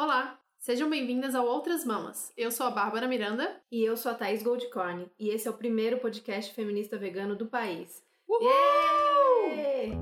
Olá, sejam bem-vindas ao Outras Mamas. Eu sou a Bárbara Miranda. E eu sou a Thaís Goldcorn. E esse é o primeiro podcast feminista vegano do país. Uhul! Yeah!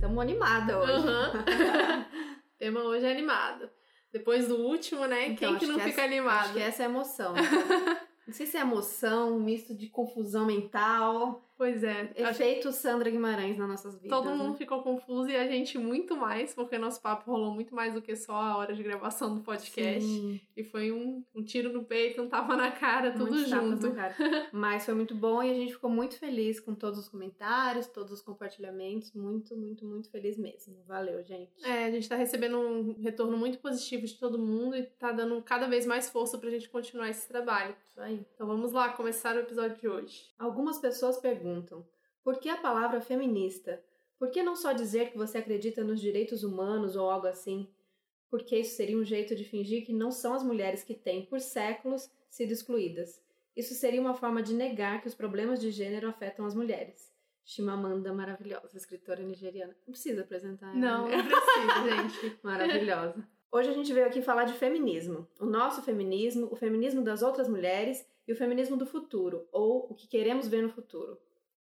Tamo animada hoje. Aham. o tema hoje é animado. Depois do último, né? Então, Quem que não que fica essa- animado? Acho que essa é a emoção. Não sei se é emoção, um misto de confusão mental. Pois é. acho Efeito Sandra Guimarães nas nossas vidas. Todo mundo né? ficou confuso e a gente muito mais, porque nosso papo rolou muito mais do que só a hora de gravação do podcast. Sim, E foi um, um tiro no peito, um tapa na cara, tudo muitos junto. cara. Mas foi muito bom e a gente ficou muito feliz com todos os comentários, todos os compartilhamentos. Muito, muito, muito feliz mesmo. Valeu, gente. É, a gente tá recebendo um retorno muito positivo de todo mundo e tá dando cada vez mais força pra gente continuar esse trabalho. Isso aí. Então vamos lá, começar o episódio de hoje. Algumas pessoas perguntam: por que a palavra feminista? Por que não só dizer que você acredita nos direitos humanos ou algo assim? Porque isso seria um jeito de fingir que não são as mulheres que têm, por séculos, sido excluídas. Isso seria uma forma de negar que os problemas de gênero afetam as mulheres. Chimamanda, maravilhosa, escritora nigeriana. Não precisa apresentar ela, Não, né? não precisa, gente. Maravilhosa. Hoje a gente veio aqui falar de feminismo. O nosso feminismo, o feminismo das outras mulheres e o feminismo do futuro, ou o que queremos ver no futuro.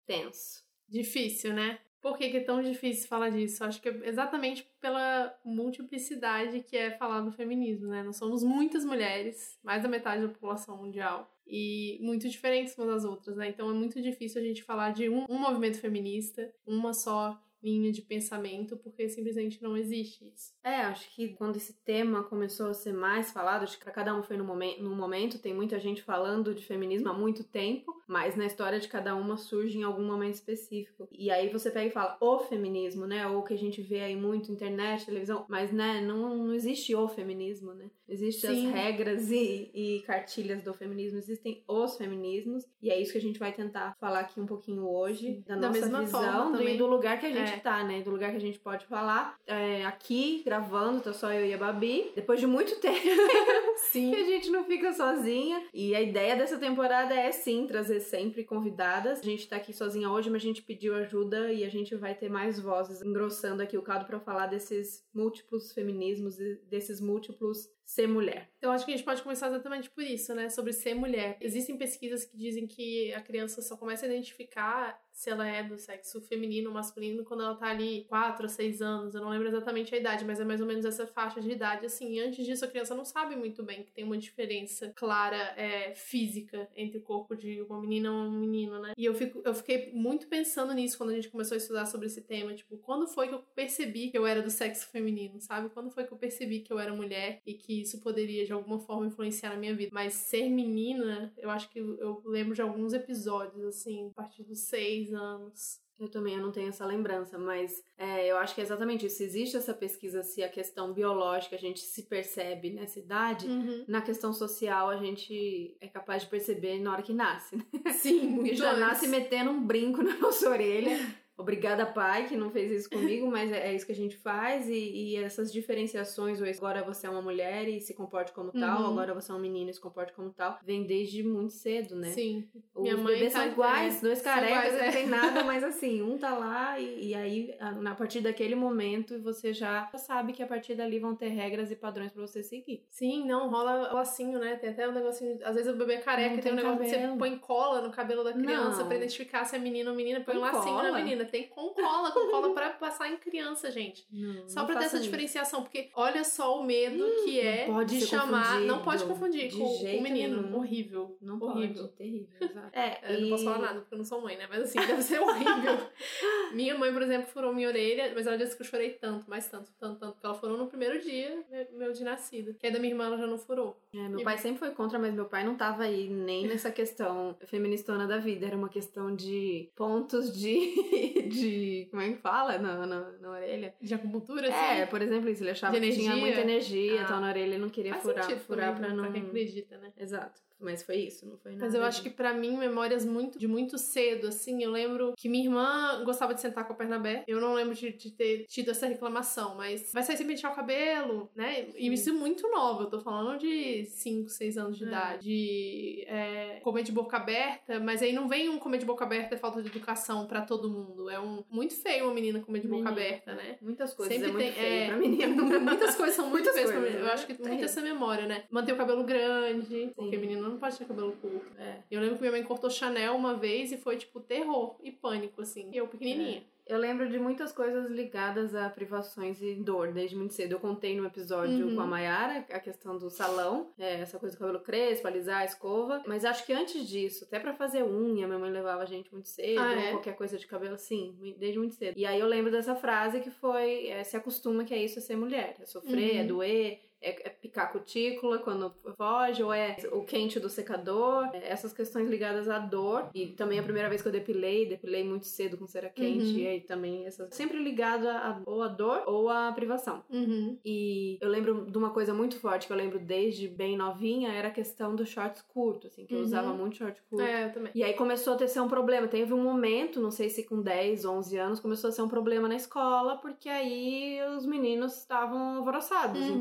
Tenso. Difícil, né? Por que, que é tão difícil falar disso? Acho que é exatamente pela multiplicidade que é falar do feminismo, né? Nós somos muitas mulheres, mais da metade da população mundial, e muito diferentes umas das outras, né? Então é muito difícil a gente falar de um, um movimento feminista, uma só linha de pensamento, porque simplesmente não existe isso. É, acho que quando esse tema começou a ser mais falado, acho que pra cada um foi no momento, num momento, tem muita gente falando de feminismo há muito tempo, mas na história de cada uma surge em algum momento específico. E aí você pega e fala o feminismo, né? Ou que a gente vê aí muito internet, televisão, mas né, não, não existe o feminismo, né? Existem Sim. as regras e, e cartilhas do feminismo, existem os feminismos, e é isso que a gente vai tentar falar aqui um pouquinho hoje, da, Da nossa mesma visão, também. do lugar que a gente É. tá, né? Do lugar que a gente pode falar. É, aqui, gravando, tô só eu e a Babi. Depois de muito tempo Sim. que a gente não fica sozinha. E a ideia dessa temporada é sim trazer sempre convidadas. A gente tá aqui sozinha hoje, mas a gente pediu ajuda e a gente vai ter mais vozes engrossando aqui o caldo pra falar desses múltiplos feminismos e desses múltiplos ser mulher. Eu acho que a gente pode começar exatamente por isso, né? Sobre ser mulher. Existem pesquisas que dizem que a criança só começa a identificar se ela é do sexo feminino ou masculino quando ela tá ali 4 ou 6 anos. Eu não lembro exatamente a idade, mas é mais ou menos essa faixa de idade. Assim, antes disso, a criança não sabe muito bem que tem uma diferença clara é, física entre o corpo de uma menina ou um menino, né? E eu, fico, eu fiquei muito pensando nisso quando a gente começou a estudar sobre esse tema. Tipo, quando foi que eu percebi que eu era do sexo feminino, sabe? Quando foi que eu percebi que eu era mulher e que isso poderia de alguma forma influenciar na minha vida. Mas ser menina, eu acho que eu lembro de alguns episódios, assim, a partir dos seis anos. Eu também eu não tenho essa lembrança, mas é, eu acho que é exatamente isso. Existe essa pesquisa, se a questão biológica a gente se percebe nessa idade, Uhum. na questão social a gente é capaz de perceber na hora que nasce, né? Sim, muito E já nasce metendo um brinco na nossa orelha. Obrigada, pai, que não fez isso comigo, mas é, é isso que a gente faz. E, e essas diferenciações, ou agora você é uma mulher e se comporte como tal, Uhum. agora você é um menino e se comporte como tal, vem desde muito cedo, né? Sim. Os Minha mãe bebês tá- são iguais, é, dois carecas, não é. tem nada, mas assim, um tá lá e, e aí, a, a partir daquele momento, você já sabe que a partir dali vão ter regras e padrões pra você seguir. Sim, não, rola lacinho, né? Tem até um negocinho. Às vezes o bebê é careca Não e tem um tem negócio que você cabelo. põe cola no cabelo da criança pra identificar se é menino ou menina. Põe um Com lacinho na cola? menina. Tem com cola, com cola pra passar em criança, gente. Não, Só pra ter essa isso. diferenciação, porque olha só o medo que é pode chamar. Não pode confundir com o menino. nenhum. Horrível. Não horrível. pode, terrível, exato. É, Eu não e- posso falar nada, porque eu não sou mãe, né? Mas assim, deve ser horrível. minha mãe, por exemplo, furou minha orelha, mas ela disse que eu chorei tanto, mais tanto, tanto, tanto, porque ela furou no primeiro dia meu- meu de nascida. Que aí da minha irmã ela já não furou. É, meu E- pai sempre foi contra, mas meu pai não tava aí nem nessa questão feministona da vida. Era uma questão de pontos de. de como é que fala? Na, na, na orelha. De acupuntura, assim. É, por exemplo, isso. Ele achava que tinha muita energia, Ah. então na orelha ele não queria Faz furar, sentido furar pra não. Pra quem acredita, né? Exato. Mas foi isso, não foi nada. Mas eu acho que para mim, memórias muito de muito cedo, assim, eu lembro que minha irmã gostava de sentar com a perna aberta. Eu não lembro de, de ter tido essa reclamação, mas vai sair sem pentear o cabelo, né? E isso é muito nova, eu tô falando de 5, 6 anos de é. idade. De é, comer de boca aberta, mas aí não vem um comer de boca aberta é falta de educação para todo mundo. É um muito feio uma menina comer de boca aberta, né? Muitas coisas Sempre é muito tem, feio é, pra menina. Muitas coisas são muito feias pra menina. Eu acho que muito essa memória, né? Manter o cabelo grande, Sim. porque menina não pode ter cabelo curto. É. Eu lembro que minha mãe cortou Chanel uma vez e foi, tipo, terror e pânico, assim. E eu pequenininha. É. Eu lembro de muitas coisas ligadas a privações e dor desde muito cedo. Eu contei no episódio uhum. com a Mayara a questão do salão, é, essa coisa do cabelo crespo, alisar, escova. Mas acho que antes disso, até para fazer unha, minha mãe levava a gente muito cedo, ah, é? qualquer coisa de cabelo, sim, desde muito cedo. E aí eu lembro dessa frase que foi: é, se acostuma que é isso é ser mulher, é sofrer, é uhum. é doer, é, é, picar cutícula quando foge, ou é o quente do secador, é essas questões ligadas à dor. E também a primeira vez que eu depilei, depilei muito cedo com cera quente, uhum. e aí também essas. Sempre ligado a, ou a dor ou a privação. Uhum. E eu lembro de uma coisa muito forte que eu lembro desde bem novinha, era a questão dos shorts curtos, assim, que uhum. eu usava muito short curto. É, eu também. E aí começou a ter ser um problema. Teve um momento, não sei se com 10, 11 anos, começou a ser um problema na escola, porque aí os meninos estavam alvoroçados. Uhum.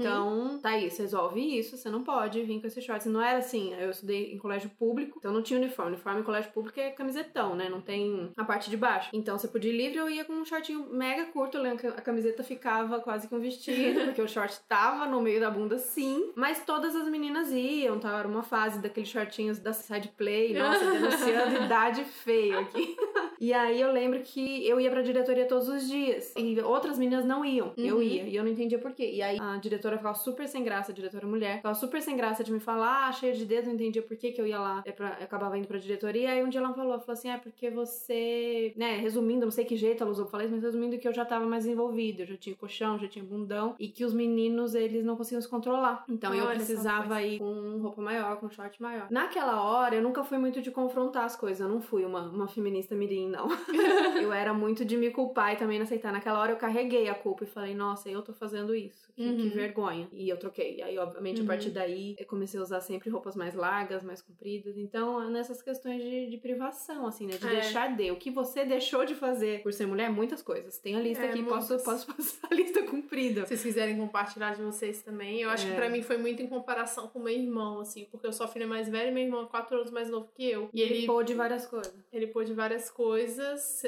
Então, Thaís, resolve isso, você não pode vir com esses shorts. Não era assim, eu estudei em colégio público, então não tinha uniforme. Uniforme em colégio público é camisetão, né? Não tem a parte de baixo. Então você podia ir livre, eu ia com um shortinho mega curto, eu lembro que a camiseta ficava quase que um vestido, porque o short tava no meio da bunda sim. Mas todas as meninas iam, tá? Era uma fase daqueles shortinhos da side play, nossa, denunciando idade feia aqui. E aí eu lembro que eu ia pra diretoria todos os dias. E outras meninas não iam. Uhum. Eu ia. E eu não entendia por quê. E aí a diretora ficava super sem graça, a diretora mulher. Ficava super sem graça de me falar, ah, cheia de dedo, não entendia por que, que eu ia lá, pra, eu acabava indo pra diretoria. Aí um dia ela falou, falou assim, é porque você, né, resumindo, não sei que jeito ela usou pra falar isso, mas resumindo que eu já tava mais envolvida, eu já tinha colchão, já tinha bundão, e que os meninos, eles não conseguiam se controlar. Então Olha, eu precisava ir com roupa maior, com short maior. Naquela hora, eu nunca fui muito de confrontar as coisas, eu não fui uma, uma feminista mirim, não. eu era muito de me culpar e também não aceitar. Naquela hora eu carreguei a culpa e falei, nossa, eu tô fazendo isso. Que, uhum. que vergonha. E eu troquei. Aí, obviamente, uhum. a partir uhum. daí, eu comecei a usar sempre roupas mais largas, mais compridas. Então, nessas questões de, de privação, assim, né? De é. deixar de. O que você deixou de fazer por ser mulher, muitas coisas. Tem a lista é, aqui, posso, posso passar a lista comprida. Se vocês quiserem compartilhar de vocês também. Eu acho é. que pra mim foi muito em comparação com meu irmão, assim, porque eu sou a filha mais velha e meu irmão é quatro anos mais novo que eu. E ele, ele pôde várias coisas. Ele pôde várias coisas,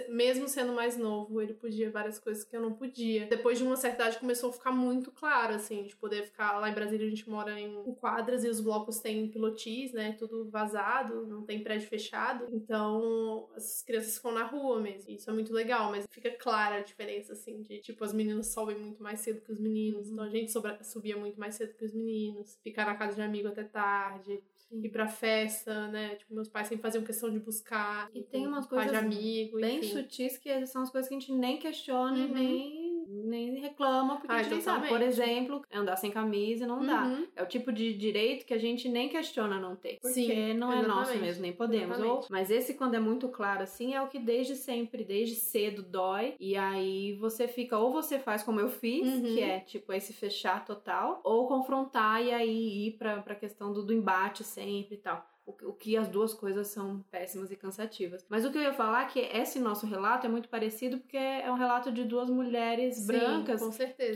mesmo sendo mais novo, ele podia várias coisas que eu não podia. Depois de uma certa idade começou a ficar muito claro, assim, de poder ficar lá em Brasília, a gente mora em quadras e os blocos têm pilotis, né? Tudo vazado, não tem prédio fechado. Então, as crianças ficam na rua mesmo. Isso é muito legal, mas fica clara a diferença, assim, de tipo, as meninas sobem muito mais cedo que os meninos. Então a gente subia muito mais cedo que os meninos. Ficar na casa de amigo até tarde ir pra festa, né? Tipo, meus pais sempre faziam questão de buscar. E tem umas coisas de amigo, bem enfim. sutis que são as coisas que a gente nem questiona uhum. nem nem reclama, porque ah, a gente sabe. Por exemplo, andar sem camisa não uhum. dá. É o tipo de direito que a gente nem questiona não ter. Porque Sim, não é nosso mesmo, nem podemos. Ou, mas esse, quando é muito claro assim, é o que desde sempre, desde cedo dói. E aí você fica, ou você faz como eu fiz, uhum. que é tipo esse fechar total, ou confrontar e aí ir pra, pra questão do, do embate sempre e tal o, que as duas coisas são péssimas e cansativas. Mas o que eu ia falar é que esse nosso relato é muito parecido porque é um relato de duas mulheres Sim, brancas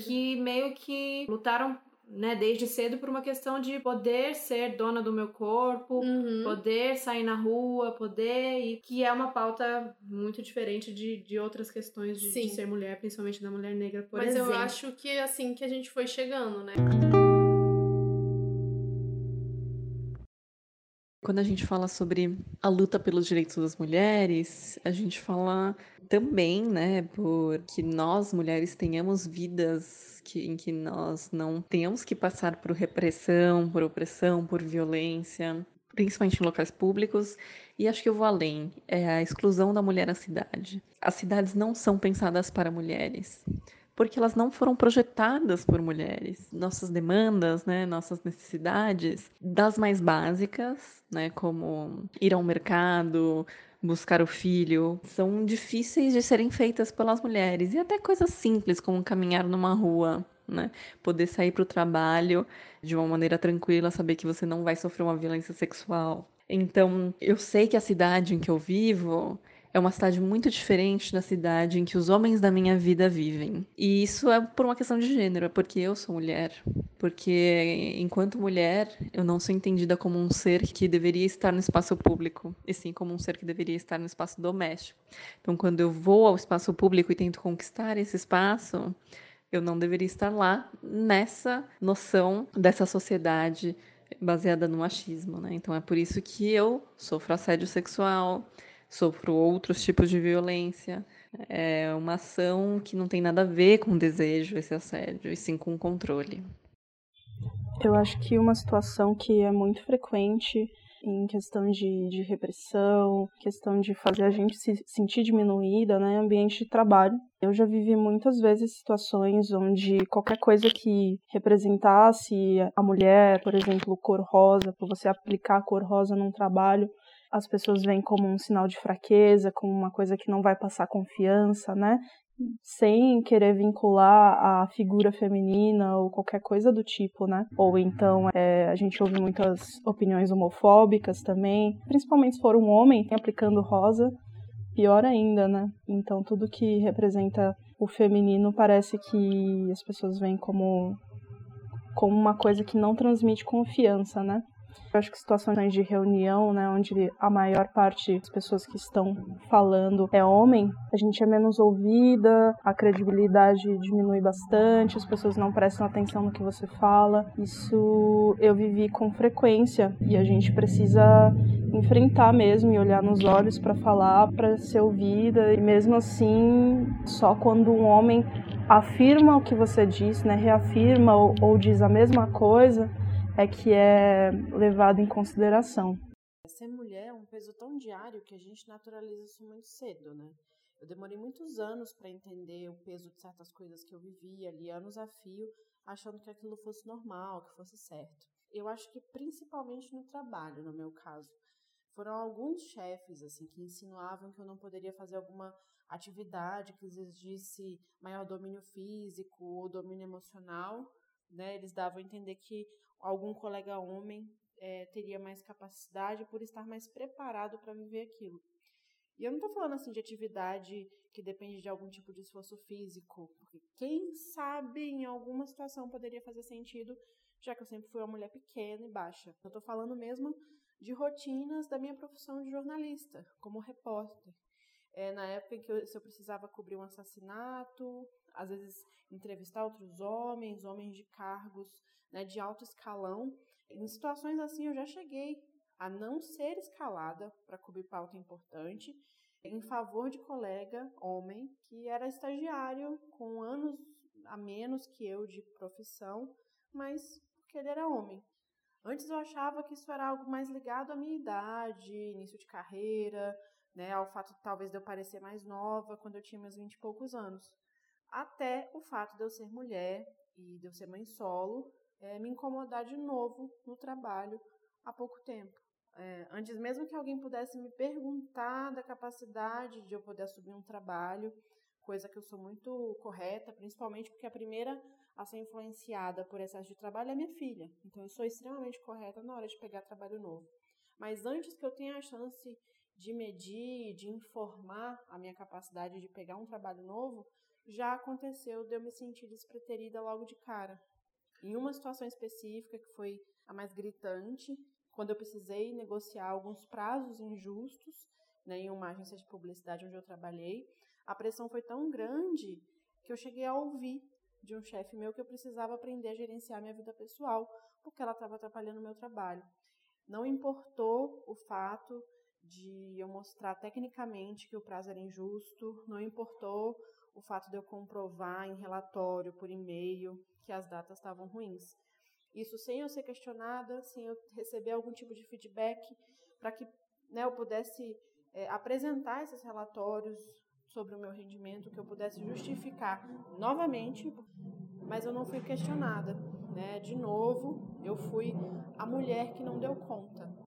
que meio que lutaram né, desde cedo por uma questão de poder ser dona do meu corpo, uhum. poder sair na rua, poder e que é uma pauta muito diferente de, de outras questões de, de ser mulher, principalmente da mulher negra, por Mas exemplo. Mas eu acho que é assim que a gente foi chegando, né? Quando a gente fala sobre a luta pelos direitos das mulheres, a gente fala também, né, por que nós mulheres tenhamos vidas que, em que nós não tenhamos que passar por repressão, por opressão, por violência, principalmente em locais públicos. E acho que eu vou além, é a exclusão da mulher na cidade. As cidades não são pensadas para mulheres porque elas não foram projetadas por mulheres. Nossas demandas, né, nossas necessidades, das mais básicas, né, como ir ao mercado, buscar o filho, são difíceis de serem feitas pelas mulheres. E até coisas simples como caminhar numa rua né? Poder sair para o trabalho de uma maneira tranquila, saber que você não vai sofrer uma violência sexual. Então, eu sei que a cidade em que eu vivo é uma cidade muito diferente da cidade em que os homens da minha vida vivem. E isso é por uma questão de gênero, é porque eu sou mulher. Porque enquanto mulher, eu não sou entendida como um ser que deveria estar no espaço público, e sim como um ser que deveria estar no espaço doméstico. Então, quando eu vou ao espaço público e tento conquistar esse espaço, eu não deveria estar lá nessa noção dessa sociedade baseada no machismo, né? Então é por isso que eu sofro assédio sexual, sofro outros tipos de violência. É uma ação que não tem nada a ver com desejo, esse assédio, e sim com controle. Eu acho que uma situação que é muito frequente em questão de, de repressão, questão de fazer a gente se sentir diminuída, né, ambiente de trabalho. Eu já vivi muitas vezes situações onde qualquer coisa que representasse a mulher, por exemplo, cor rosa, por você aplicar a cor rosa num trabalho, as pessoas veem como um sinal de fraqueza, como uma coisa que não vai passar confiança, né? Sem querer vincular a figura feminina ou qualquer coisa do tipo, né? Ou então é, a gente ouve muitas opiniões homofóbicas também, principalmente se for um homem aplicando rosa, pior ainda, né? Então tudo que representa o feminino parece que as pessoas veem como como uma coisa que não transmite confiança, né? Eu acho que situações de reunião, né, onde a maior parte das pessoas que estão falando é homem, a gente é menos ouvida, a credibilidade diminui bastante, as pessoas não prestam atenção no que você fala. Isso eu vivi com frequência e a gente precisa enfrentar mesmo e olhar nos olhos para falar, para ser ouvida. E mesmo assim, só quando um homem afirma o que você diz, né, reafirma ou, ou diz a mesma coisa, é que é levado em consideração. Ser mulher é um peso tão diário que a gente naturaliza isso muito cedo, né? Eu demorei muitos anos para entender o peso de certas coisas que eu vivia ali, anos a fio, achando que aquilo fosse normal, que fosse certo. Eu acho que principalmente no trabalho, no meu caso. Foram alguns chefes assim que insinuavam que eu não poderia fazer alguma atividade que exigisse maior domínio físico ou domínio emocional, né? Eles davam a entender que algum colega homem é, teria mais capacidade por estar mais preparado para viver aquilo. E eu não estou falando assim de atividade que depende de algum tipo de esforço físico, porque quem sabe em alguma situação poderia fazer sentido, já que eu sempre fui uma mulher pequena e baixa. Eu estou falando mesmo de rotinas da minha profissão de jornalista, como repórter. É, na época em que eu, se eu precisava cobrir um assassinato, às vezes entrevistar outros homens, homens de cargos né, de alto escalão. Em situações assim, eu já cheguei a não ser escalada para cobrir pauta importante em favor de colega homem que era estagiário com anos a menos que eu de profissão, mas porque ele era homem. Antes eu achava que isso era algo mais ligado à minha idade, início de carreira, né, ao fato talvez de eu parecer mais nova quando eu tinha meus vinte e poucos anos. Até o fato de eu ser mulher e de eu ser mãe solo é, me incomodar de novo no trabalho há pouco tempo. É, antes mesmo que alguém pudesse me perguntar da capacidade de eu poder assumir um trabalho, coisa que eu sou muito correta, principalmente porque a primeira a ser influenciada por excesso de trabalho é minha filha. Então eu sou extremamente correta na hora de pegar trabalho novo. Mas antes que eu tenha a chance de medir, de informar a minha capacidade de pegar um trabalho novo, já aconteceu de eu me sentir despreterida logo de cara. Em uma situação específica, que foi a mais gritante, quando eu precisei negociar alguns prazos injustos né, em uma agência de publicidade onde eu trabalhei, a pressão foi tão grande que eu cheguei a ouvir de um chefe meu que eu precisava aprender a gerenciar minha vida pessoal, porque ela estava atrapalhando o meu trabalho. Não importou o fato de eu mostrar tecnicamente que o prazo era injusto, não importou o fato de eu comprovar em relatório, por e-mail, que as datas estavam ruins. Isso sem eu ser questionada, sem eu receber algum tipo de feedback, para que né, eu pudesse é, apresentar esses relatórios sobre o meu rendimento, que eu pudesse justificar novamente, mas eu não fui questionada. Né? De novo, eu fui a mulher que não deu conta.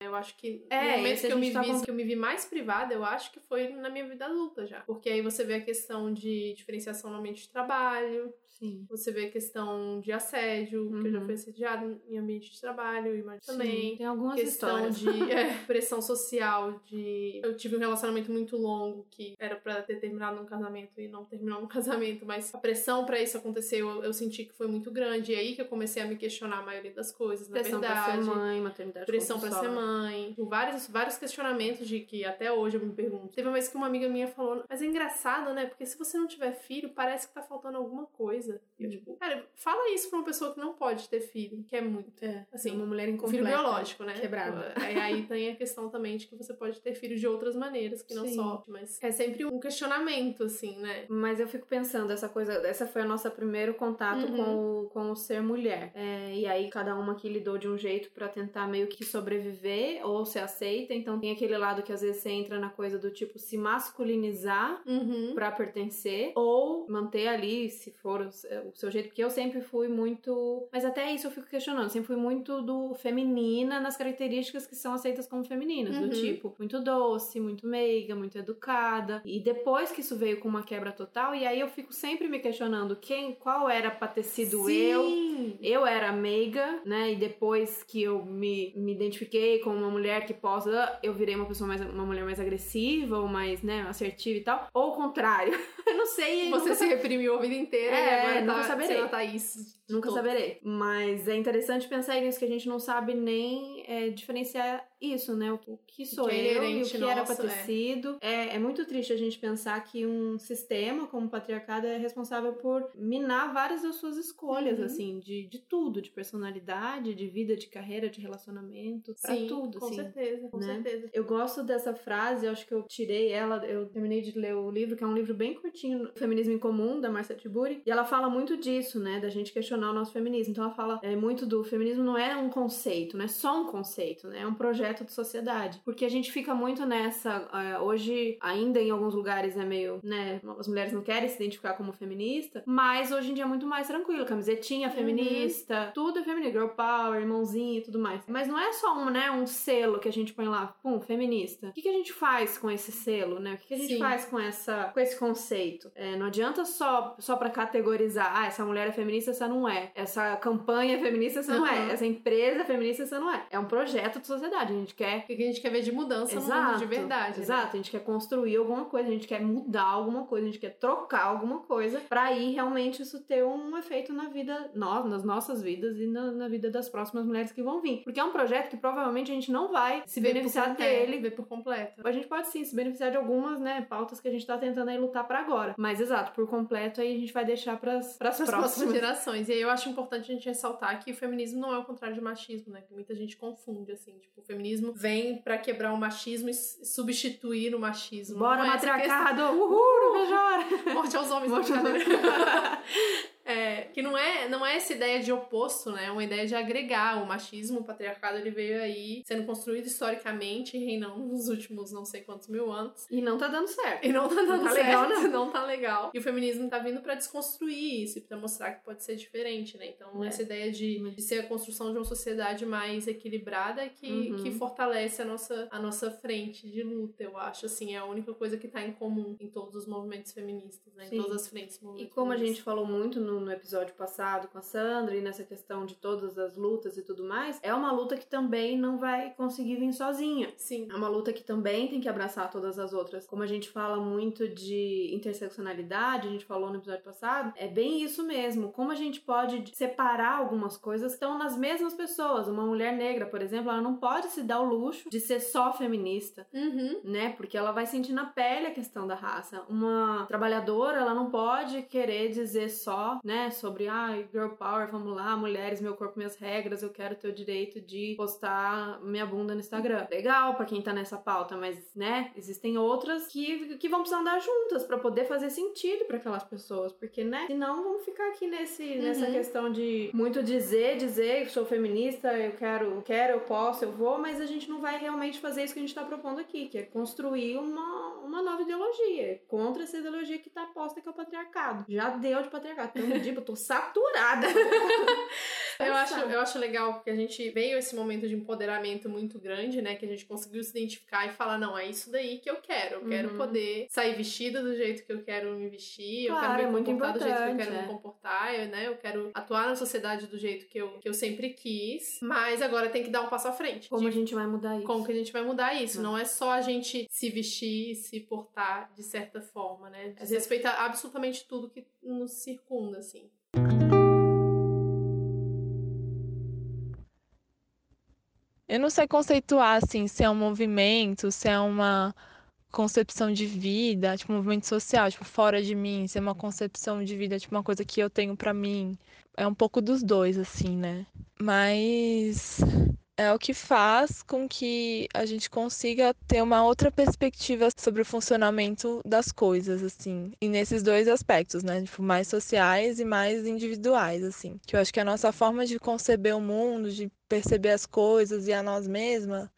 Eu acho que É, no momento que eu, me tá vi, com- que eu me vi mais privada, eu acho que foi na minha vida adulta já. Porque aí você vê a questão de diferenciação no ambiente de trabalho, Sim. você vê a questão de assédio, que eu já Uhum. fui assediada em ambiente de trabalho, e mais também. Tem algumas questão histórias. de é, pressão social, de eu tive um relacionamento muito longo que era pra ter terminado num casamento e não terminou num casamento, mas a pressão pra isso acontecer eu, eu senti que foi muito grande e aí que eu comecei a me questionar a maioria das coisas, na Pressão pra verdade. ser mãe, maternidade Pressão pra ser compulsória. Mãe, com vários, vários questionamentos de que até hoje eu me pergunto. Teve uma vez que uma amiga minha falou, mas é engraçado, né? Porque se você não tiver filho, parece que tá faltando alguma coisa. E eu, tipo, cara, fala isso pra uma pessoa que não pode ter filho, que é muito. É, Assim, uma mulher incompleta. filho biológico, né? Quebrada. Aí, aí tem a questão também de que você pode ter filho de outras maneiras, que não Sim. só. Mas é sempre um questionamento, assim, né? Mas eu fico pensando, essa coisa, essa foi o nosso primeiro contato Uhum. com, o, com o ser mulher. É, e aí cada uma que lidou de um jeito pra tentar meio que sobreviver ou se aceita. Então tem aquele lado que às vezes você entra na coisa do tipo se masculinizar Uhum. pra pertencer ou manter ali, se for o, se- o seu jeito, porque eu sempre fui muito, mas até isso eu fico questionando, sempre fui muito do feminina nas características que são aceitas como femininas, Uhum. do tipo muito doce, muito meiga, muito educada. E depois que isso veio com uma quebra total, e aí eu fico sempre me questionando quem, qual era pra ter sido eu Sim. eu era meiga, né? E depois que eu me, me identifiquei como uma mulher que possa, eu virei uma pessoa mais uma mulher mais agressiva ou mais, né, assertiva e tal. Ou o contrário. eu não sei. Você se reprimiu a vida inteira É, agora nunca tá saberei. Thaís. de nunca todos. saberei. Mas é interessante pensar nisso, que a gente não sabe nem é, diferenciar isso, né? O, o que sou que é eu e o que era pra nosso, ter é. sido. É, é muito triste a gente pensar que um sistema como o patriarcado é responsável por minar várias das suas escolhas, Uhum. assim, de, de tudo, de personalidade, de vida, de carreira, de relacionamento, pra Sim, tudo, com assim. certeza, com né? certeza. Eu gosto dessa frase, eu acho que eu tirei ela, eu terminei de ler o livro, que é um livro bem curtinho, Feminismo em Comum, da Marcia Tiburi, e ela fala muito disso, né, da gente questionar o nosso feminismo. Então ela fala é, muito do feminismo não é um conceito, não é só um conceito, né, é um projeto de sociedade. Porque a gente fica muito nessa, é, hoje, ainda em alguns lugares é meio, né, as mulheres não querem se identificar como feminista, mas hoje em dia é muito mais tranquilo, camisetinha feminista, tudo é feminista, girl power, irmãozinho e tudo mais. Mas não é só um, né, um selo que a gente põe lá, pum, feminista. O que, que a gente faz com esse selo, né? O que, que a gente Sim. faz com essa com esse conceito? É, não adianta só só para categorizar, ah, essa mulher é feminista, essa não é. Essa campanha é feminista, essa não Uhum. é. Essa empresa é feminista, essa não é. É um projeto de sociedade. A gente quer O que a gente quer ver de mudança no mundo de verdade. né? Exato, a gente quer construir alguma coisa, a gente quer mudar alguma coisa, a gente quer trocar alguma coisa pra aí realmente isso ter um efeito na vida, nós, nas nossas vidas e na, na vida das próximas mulheres que vão vir. Porque é um projeto que provavelmente a gente não vai se Ver beneficiar completo, dele. ver por completo. A gente pode sim se beneficiar de algumas, né, pautas que a gente tá tentando aí lutar pra agora. Mas exato, por completo aí a gente vai deixar pras, pras Para as próximas próximas. gerações. E aí eu acho importante a gente ressaltar que o feminismo não é o contrário de machismo, né? Que muita gente confunde, assim. Tipo, o feminismo vem pra quebrar o machismo e substituir o machismo. Bora, é matriarcado! Uhul, não vejo a hora! questão. Morte aos homens, Morte aos brincadeira. É, que não é, não é essa ideia de oposto, né? É uma ideia de agregar. O machismo, o patriarcado, ele veio aí sendo construído historicamente, reinando nos últimos não sei quantos mil anos. E não tá dando certo. E não tá dando tá certo, legal, não. não tá legal. E o feminismo tá vindo pra desconstruir isso, e pra mostrar que pode ser diferente, né? Então, É. essa ideia de, de ser a construção de uma sociedade mais equilibrada que, Uhum. que fortalece a nossa, a nossa frente de luta, eu acho. Assim, é a única coisa que tá em comum em todos os movimentos feministas, né? Sim. Em todas as frentes E como a gente falou muito no, no episódio passado com a Sandra e nessa questão de todas as lutas e tudo mais, é uma luta que também não vai conseguir vir sozinha. Sim. É uma luta que também tem que abraçar todas as outras. Como a gente fala muito de interseccionalidade, a gente falou no episódio passado, é bem isso mesmo. Como a gente pode separar algumas coisas que estão nas mesmas pessoas. Uma mulher negra, por exemplo, ela não pode se dar o luxo de ser só feminista Uhum. né? Porque ela vai sentir na pele a questão da raça. Uma trabalhadora, ela não pode querer dizer só, né, sobre, ai, girl power, vamos lá, mulheres, meu corpo, minhas regras, eu quero ter o direito de postar minha bunda no Instagram. Legal pra quem tá nessa pauta, mas, né, existem outras que, que vão precisar andar juntas pra poder fazer sentido pra aquelas pessoas, porque, né, senão vamos ficar aqui nesse, nessa Uhum. questão de muito dizer, dizer, sou feminista, eu quero, eu quero, eu posso, eu vou, mas a gente não vai realmente fazer isso que a gente tá propondo aqui, que é construir uma, uma nova ideologia contra essa ideologia que tá posta que é o patriarcado. Já deu de patriarcado também. Edipo, tô saturada. Eu acho, eu acho legal porque a gente veio esse momento de empoderamento muito grande, né? Que a gente conseguiu se identificar e falar, não, é isso daí que eu quero. Eu quero Uhum. poder sair vestida do jeito que eu quero me vestir, Claro, eu é quero me muito comportar do jeito que eu quero é. me comportar, eu, né? Eu quero atuar na sociedade do jeito que eu, que eu sempre quis. Mas agora tem que dar um passo à frente. Como de a gente vai mudar isso? como que a gente vai mudar isso? Não. Não é só a gente se vestir e se portar de certa forma, né? Desrespeitar absolutamente tudo que nos circunda, assim. Eu não sei conceituar, assim, se é um movimento, se é uma concepção de vida, tipo, um movimento social, tipo, fora de mim, se é uma concepção de vida, tipo, uma coisa que eu tenho pra mim. É um pouco dos dois, assim, né? Mas é o que faz com que a gente consiga ter uma outra perspectiva sobre o funcionamento das coisas, assim. E nesses dois aspectos, né? Tipo, mais sociais e mais individuais, assim. Que eu acho que a nossa forma de conceber o mundo, de perceber as coisas e a nós mesmas,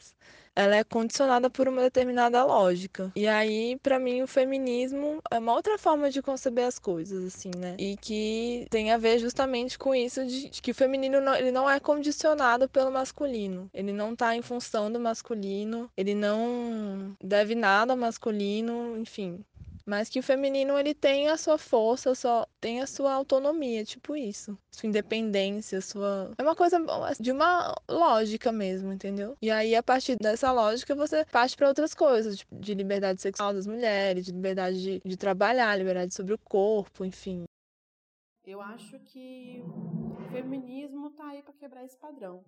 ela é condicionada por uma determinada lógica. E aí, pra mim, o feminismo é uma outra forma de conceber as coisas, assim, né? E que tem a ver justamente com isso de, de que o feminino não, ele não é condicionado pelo masculino. Ele não tá em função do masculino, ele não deve nada ao masculino, enfim. Mas que o feminino ele tem a sua força, só tem a sua autonomia, tipo isso. Sua independência, sua. É uma coisa de uma lógica mesmo, entendeu? E aí, a partir dessa lógica, você parte para outras coisas, tipo, de liberdade sexual das mulheres, de liberdade de, de trabalhar, liberdade sobre o corpo, enfim. Eu acho que o feminismo tá aí para quebrar esse padrão.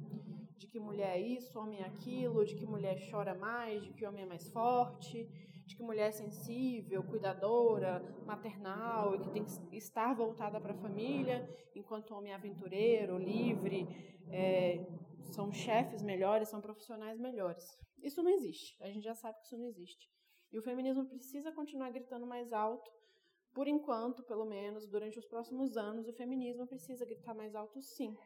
De que mulher é isso, homem é aquilo, de que mulher chora mais, de que homem é mais forte, de que mulher é sensível, cuidadora, maternal e que tem que estar voltada para a família, enquanto homem aventureiro, livre, é, são chefes melhores, são profissionais melhores. Isso não existe. A gente já sabe que isso não existe. E o feminismo precisa continuar gritando mais alto por enquanto, pelo menos, durante os próximos anos, o feminismo precisa gritar mais alto, sim,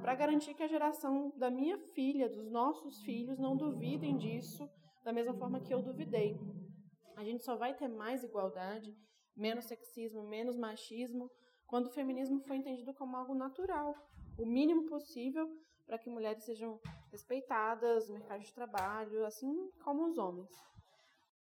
para garantir que a geração da minha filha, dos nossos filhos, não duvidem disso da mesma forma que eu duvidei. A gente só vai ter mais igualdade, menos sexismo, menos machismo, quando o feminismo for entendido como algo natural, o mínimo possível para que mulheres sejam respeitadas no mercado de trabalho, assim como os homens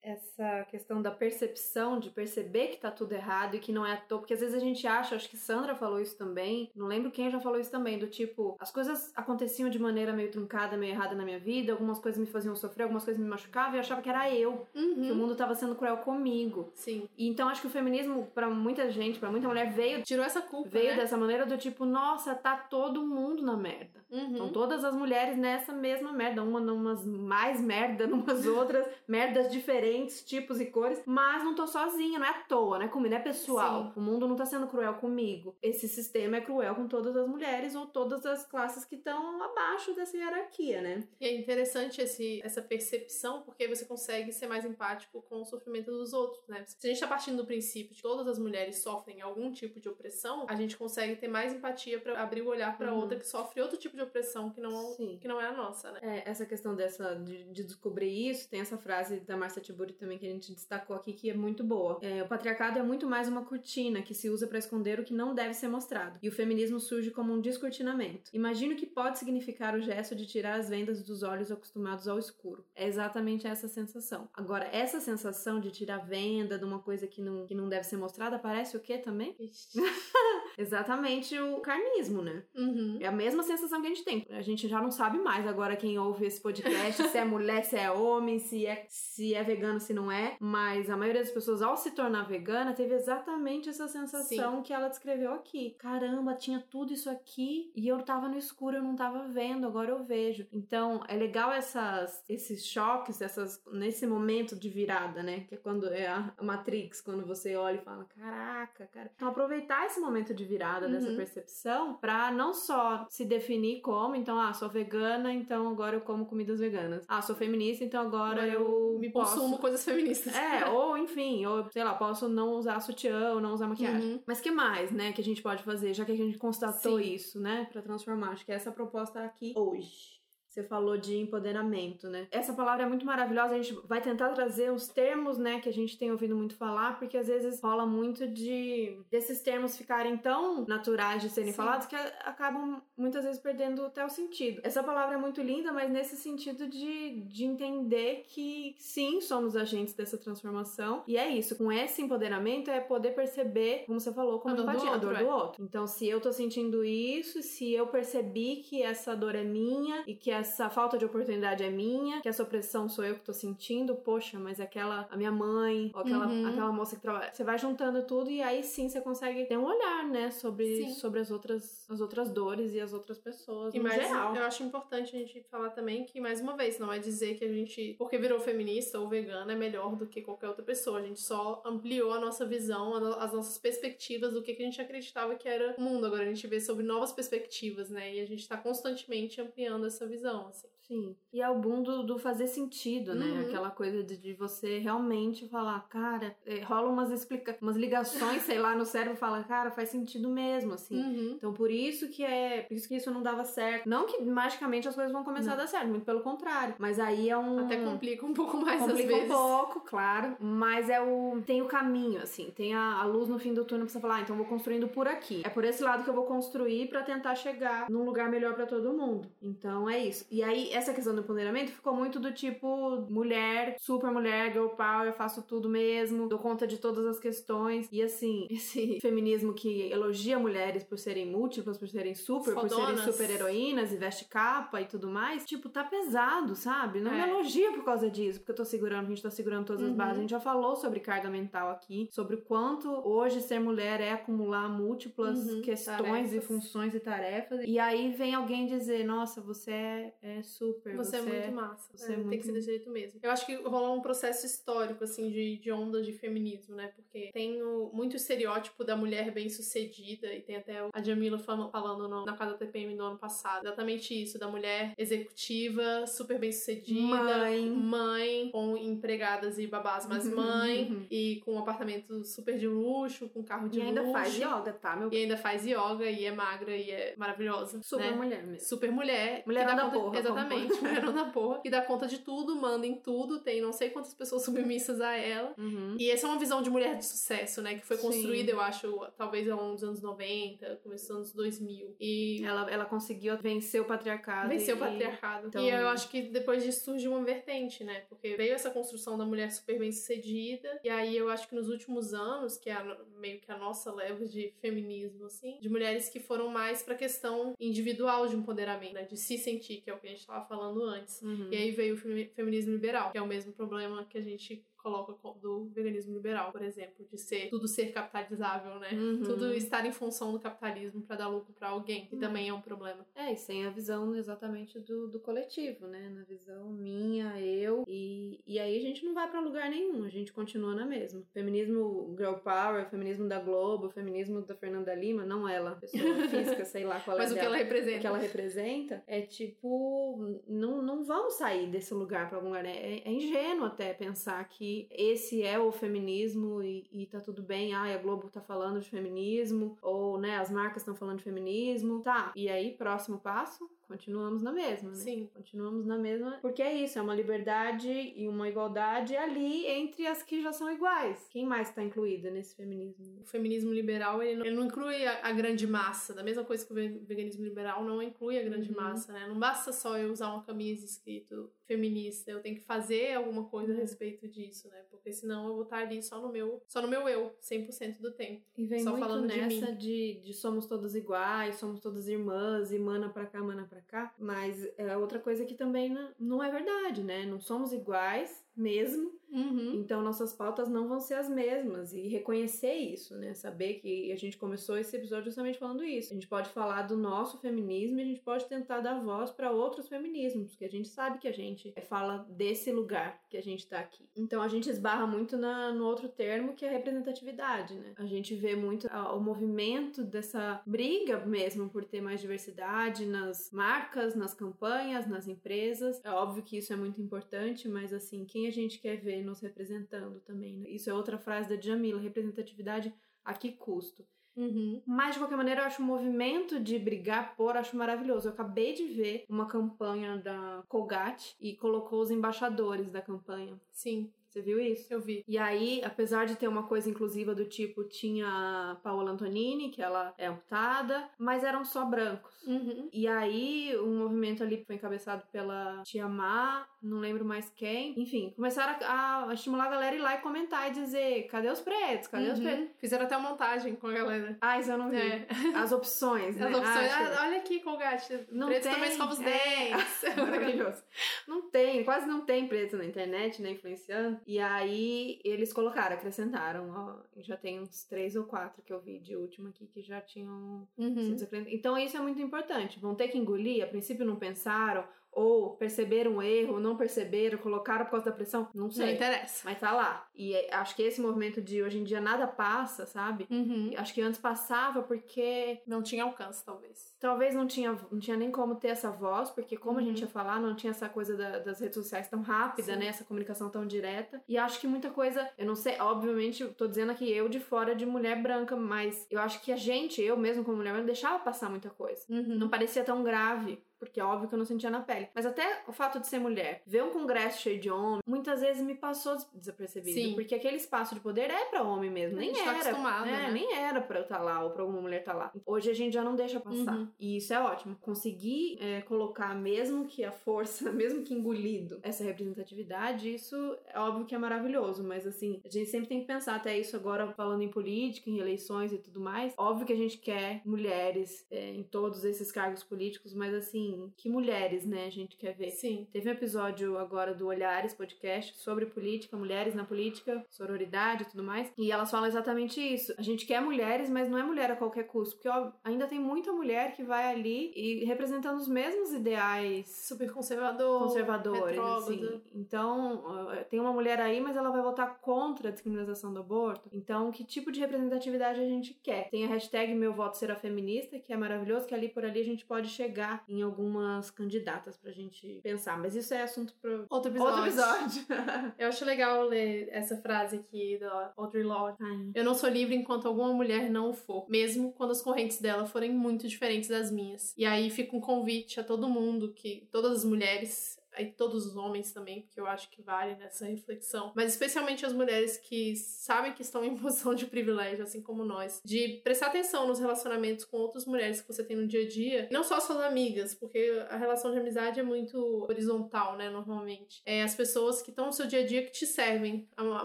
essa questão da percepção, de perceber que tá tudo errado e que não é à toa, porque às vezes a gente acha, acho que Sandra falou isso também, não lembro quem já falou isso também, do tipo, as coisas aconteciam de maneira meio truncada, meio errada na minha vida, algumas coisas me faziam sofrer, algumas coisas me machucavam e eu achava que era eu, Uhum. que o mundo tava sendo cruel comigo. Sim. E então acho que o feminismo, pra muita gente, pra muita mulher, veio, Tirou essa culpa, veio né? dessa maneira do tipo, nossa, tá todo mundo na merda. Uhum. Estão todas as mulheres nessa mesma merda, uma numas mais merda, numas outras, merdas diferentes, tipos e cores, mas não tô sozinha, não é à toa, não é comigo, não é pessoal. Sim. O mundo não tá sendo cruel comigo. Esse sistema é cruel com todas as mulheres ou todas as classes que estão abaixo dessa hierarquia, né? E é interessante esse, essa percepção, porque você consegue ser mais empático com o sofrimento dos outros, né? Se a gente tá partindo do princípio de que todas as mulheres sofrem algum tipo de opressão, a gente consegue ter mais empatia pra abrir o olhar pra Uhum. outra que sofre outro tipo de opressão que não, Sim. que não é a nossa, né? É, essa questão dessa de, de descobrir isso, tem essa frase da Marcia Também que a gente destacou aqui que é muito boa. É, o patriarcado é muito mais uma cortina que se usa para esconder o que não deve ser mostrado. E o feminismo surge como um descortinamento. Imagine o que pode significar o gesto de tirar as vendas dos olhos acostumados ao escuro. É exatamente essa sensação. Agora, essa sensação de tirar venda de uma coisa que não, que não deve ser mostrada, parece o quê também? Exatamente o carnismo, né? Uhum. É a mesma sensação que a gente tem. A gente já não sabe mais agora quem ouve esse podcast, se é mulher, se é homem, se é, se é vegano, se não é. Mas a maioria das pessoas, ao se tornar vegana, teve exatamente essa sensação que ela descreveu aqui. Caramba, tinha tudo isso aqui e eu tava no escuro, eu não tava vendo, agora eu vejo. Então, é legal essas, esses choques, essas, nesse momento de virada, né? Que é quando é a Matrix, quando você olha e fala, caraca, cara. Então, aproveitar esse momento de virada dessa Uhum. percepção pra não só se definir como, então, ah, sou vegana, então agora eu como comidas veganas. Ah, sou feminista, então agora, eu me posso... consumo coisas feministas. É, ou enfim, ou sei lá, posso não usar sutiã ou não usar maquiagem. Uhum. Mas que mais, né, que a gente pode fazer, já que a gente constatou Sim. isso, né, Pra transformar? Acho que essa é a proposta aqui hoje. Você falou de empoderamento, né? Essa palavra é muito maravilhosa. A gente vai tentar trazer os termos, né, que a gente tem ouvido muito falar, porque às vezes rola muito de desses termos ficarem tão naturais de serem Sim. falados que acabam muitas vezes perdendo até o sentido. Essa palavra é muito linda, mas nesse sentido de, de entender que sim, somos agentes dessa transformação. E é isso. Com esse empoderamento é poder perceber, como você falou, como a empatia, a dor do é. outro. Então, se eu tô sentindo isso, se eu percebi que essa dor é minha e que essa falta de oportunidade é minha, que essa opressão sou eu que tô sentindo, poxa, mas aquela, a minha mãe, ou aquela, uhum. aquela moça que trabalha. Você vai juntando tudo e aí sim você consegue ter um olhar, né, sobre, sobre as outras, as outras dores e as outras pessoas. E mais, geral. eu acho importante a gente falar também que, mais uma vez, não é dizer que a gente, porque virou feminista ou vegana, é melhor do que qualquer outra pessoa. A gente só ampliou a nossa visão, as nossas perspectivas do que a gente acreditava que era o mundo. Agora a gente vê sobre novas perspectivas, né? E a gente tá constantemente ampliando essa visão, assim. Sim. E é o boom do, do fazer sentido, né? Uhum. Aquela coisa de, de, você realmente falar, cara, é, rola umas, explica umas ligações, sei lá, no cérebro fala, cara, faz sentido mesmo, assim. Uhum. Então por isso que é. Por isso que isso não dava certo. Não que magicamente as coisas vão começar não. a dar certo, muito pelo contrário. Mas aí é um. Até complica um pouco mais complica às vezes. um pouco, claro. Mas é o. Tem o caminho, assim. Tem a, a luz no fim do túnel pra você falar, ah, então eu vou construindo por aqui. É por esse lado que eu vou construir para tentar chegar num lugar melhor para todo mundo. Então é isso. E aí, essa questão do empoderamento ficou muito do tipo mulher, super mulher, girl power, faço tudo mesmo, dou conta de todas as questões. E assim, esse feminismo que elogia mulheres por serem múltiplas, por serem super, Fodonas. por serem super heroínas e veste capa e tudo mais, tipo, tá pesado, sabe? Não é. me elogia por causa disso, porque eu tô segurando, a gente tá segurando todas uhum. as bases. A gente já falou sobre carga mental aqui, sobre o quanto hoje ser mulher é acumular múltiplas uhum. questões tarefas. e funções e tarefas. E aí vem alguém dizer, nossa, você é, é super, você, é você é muito massa. Você é, é muito... Tem que ser desse jeito mesmo. Eu acho que rolou um processo histórico, assim, de, de ondas de feminismo, né? Porque tem o, muito estereótipo da mulher bem-sucedida, e tem até a Jamila falando no, na casa TPM do ano passado. Exatamente isso, da mulher executiva, super bem-sucedida. Mãe. Mãe, com empregadas e babás, mas mãe. e com um apartamento super de luxo, com carro de e luxo. E ainda faz yoga, tá, meu E ainda faz yoga, e é magra, e é maravilhosa. Super né? mulher mesmo. Super mulher. Mulher da porra. Exatamente, mulher da porra. Que dá conta de tudo, manda em tudo, tem não sei quantas pessoas submissas a ela. Uhum. E essa é uma visão de mulher de sucesso, né? Que foi construída, Sim. eu acho, talvez ao longo dos anos 90, começo dos anos 2000. E ela, ela conseguiu vencer o patriarcado. Vencer e... o patriarcado. Então... E eu acho que depois disso surgiu uma vertente, né? Porque veio essa construção da mulher super bem sucedida. E aí eu acho que nos últimos anos, que é a, meio que a nossa leva de feminismo, assim, de mulheres que foram mais pra questão individual de empoderamento, né? De se sentir, que é o que a gente tava falando antes. Uhum. E aí veio o feminismo liberal, que é o mesmo problema que a gente coloca do veganismo liberal, por exemplo, de ser tudo ser capitalizável, né? Uhum. Tudo estar em função do capitalismo para dar lucro para alguém, que uhum. também é um problema. É, e sem a visão exatamente do, do coletivo, né? Na visão minha, eu, e, e aí a gente não vai para lugar nenhum, a gente continua na mesma. Feminismo girl power, feminismo da Globo, feminismo da Fernanda Lima, não ela, pessoa física, sei lá qual Mas é o que ela representa. O que ela representa é tipo, não, não vão sair desse lugar para algum lugar, né? É, é ingênuo até pensar que esse é o feminismo e, e tá tudo bem, ah, a Globo tá falando de feminismo, ou, né, as marcas estão falando de feminismo, tá. E aí, próximo passo, continuamos na mesma, né? Sim. Continuamos na mesma, porque é isso, é uma liberdade e uma igualdade ali entre as que já são iguais. Quem mais está incluída nesse feminismo? O feminismo liberal, ele não, ele não inclui a, a, grande massa, da mesma coisa que o veganismo liberal não inclui a grande uhum. massa, né? Não basta só eu usar uma camisa escrito feminista, eu tenho que fazer alguma coisa a uhum. respeito disso, né? Porque senão eu vou estar ali só no meu, só no meu eu, 100% do tempo. E vem só muito falando nessa de, de, de, somos todas iguais, somos todas irmãs, e mana pra cá, mana pra cá. Mas é outra coisa que também não é verdade, né? Não somos iguais mesmo. Uhum. Então nossas pautas não vão ser as mesmas e reconhecer isso, né? Saber que a gente começou esse episódio justamente falando isso. A gente pode falar do nosso feminismo e a gente pode tentar dar voz para outros feminismos, porque a gente sabe que a gente fala desse lugar que a gente tá aqui. Então a gente esbarra muito na, no outro termo que é representatividade, né? A gente vê muito o movimento dessa briga mesmo por ter mais diversidade nas marcas, nas campanhas, nas empresas. É óbvio que isso é muito importante, mas assim, quem a gente quer ver nos representando também. Né? Isso é outra frase da Jamila, representatividade a que custo? Uhum. Mas, de qualquer maneira, eu acho o movimento de brigar por, acho maravilhoso. Eu acabei de ver uma campanha da Colgate e colocou os embaixadores da campanha. Sim, Você viu isso? eu vi. E aí, apesar de ter uma coisa inclusiva do tipo, tinha a Paola Antonini, que ela é amputada, mas eram só brancos. Uhum. E aí, um movimento ali foi encabeçado pela Tia Má, não lembro mais quem. Enfim, começaram a, a estimular a galera a ir lá e comentar e dizer: cadê os pretos? Cadê os Uhum. pretos? Fizeram até uma montagem com a galera. Ah, isso eu não vi. É. As opções, né? As opções. Ah, olha aqui, Colgate. Não Pretos tem, também escovam os é. dentes. Maravilhoso. Não tem, quase não tem preto na internet, né? Influenciando. E aí eles colocaram, acrescentaram. Ó, já tem uns três ou quatro que eu vi de último aqui que já tinham Uhum. Então isso é muito importante. Vão ter que engolir, a princípio não pensaram, ou perceberam o erro, não perceberam, colocaram por causa da pressão. Não Não sei. interessa. Mas tá lá. E é- acho que esse movimento de hoje em dia nada passa, sabe? Uhum. Acho que antes passava porque Não tinha alcance, talvez. Talvez não tinha, não tinha nem como ter essa voz, porque como a Uhum. gente ia falar, não tinha essa coisa da- das redes sociais tão rápida, Sim. né? Essa comunicação tão direta. E acho que muita coisa, eu não sei, obviamente, eu tô dizendo aqui eu de fora de mulher branca, mas eu acho que a gente, eu mesmo como mulher branca, deixava passar muita coisa. Uhum. Não parecia tão grave. Porque é óbvio que eu não sentia na pele. Mas até o fato de ser mulher, ver um congresso cheio de homem, muitas vezes me passou des- desapercebido. Sim. Porque aquele espaço de poder é pra homem mesmo. Nem tá era. acostumado, é, né? Nem era pra eu estar lá ou pra alguma mulher estar lá. Hoje a gente já não deixa passar. Uhum. E isso é ótimo. Conseguir é, colocar, mesmo que a força, mesmo que engolido, essa representatividade, isso é óbvio que é maravilhoso. Mas assim, a gente sempre tem que pensar até isso agora falando em política, em eleições e tudo mais. Óbvio que a gente quer mulheres é, em todos esses cargos políticos, mas assim, que mulheres, né, a gente quer ver. Sim. Teve um episódio agora do Olhares podcast sobre política, mulheres na política, sororidade e tudo mais. E elas falam exatamente isso. A gente quer mulheres, mas não é mulher a qualquer custo. Porque ó, ainda tem muita mulher que vai ali e representando os mesmos ideais Super conservador. conservadores. Assim. Então, tem uma mulher aí, mas ela vai votar contra a descriminalização do aborto. Então, que tipo de representatividade a gente quer? Tem a hashtag Meu Voto Será Feminista, que é maravilhoso, que ali por ali a gente pode chegar em algumas candidatas pra gente pensar. Mas isso é assunto para Outro episódio. outro episódio. Eu acho legal ler essa frase aqui da Audre Lorde. Ai, Eu não sou livre enquanto alguma mulher não o for, mesmo quando as correntes dela forem muito diferentes das minhas. E aí fica um convite a todo mundo, que todas as mulheres, aí todos os homens também, porque eu acho que vale nessa reflexão, mas especialmente as mulheres que sabem que estão em posição de privilégio, assim como nós, de prestar atenção nos relacionamentos com outras mulheres que você tem no dia a dia, não só suas amigas, porque a relação de amizade é muito horizontal, né, normalmente. É as pessoas que estão no seu dia a dia que te servem. A, a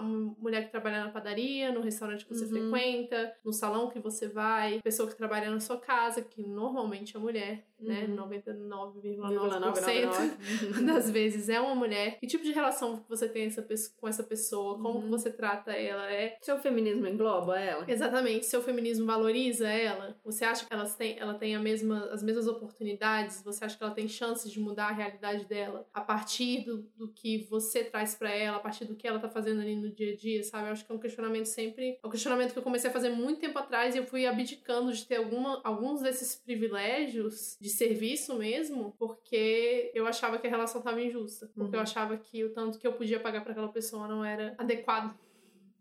mulher que trabalha na padaria, no restaurante que você Uhum. frequenta, no salão que você vai, pessoa que trabalha na sua casa, que normalmente é mulher, né, Uhum. 99,9% das vezes é uma mulher. Que tipo de relação que você tem essa pessoa- com essa pessoa? Como Uhum. você trata ela? É Seu feminismo engloba ela? Exatamente. Seu feminismo valoriza ela? Você acha que elas têm, ela tem a mesma, as mesmas oportunidades? Você acha que ela tem chances de mudar a realidade dela a partir do, do que você traz pra ela, a partir do que ela tá fazendo ali no dia a dia, sabe? Eu acho que é um questionamento sempre. É um questionamento que eu comecei a fazer muito tempo atrás e eu fui abdicando de ter alguma, alguns desses privilégios de serviço mesmo, porque eu achava que a relação tava injusta. Porque eu Uhum. achava que o tanto que eu podia pagar pra aquela pessoa não era adequado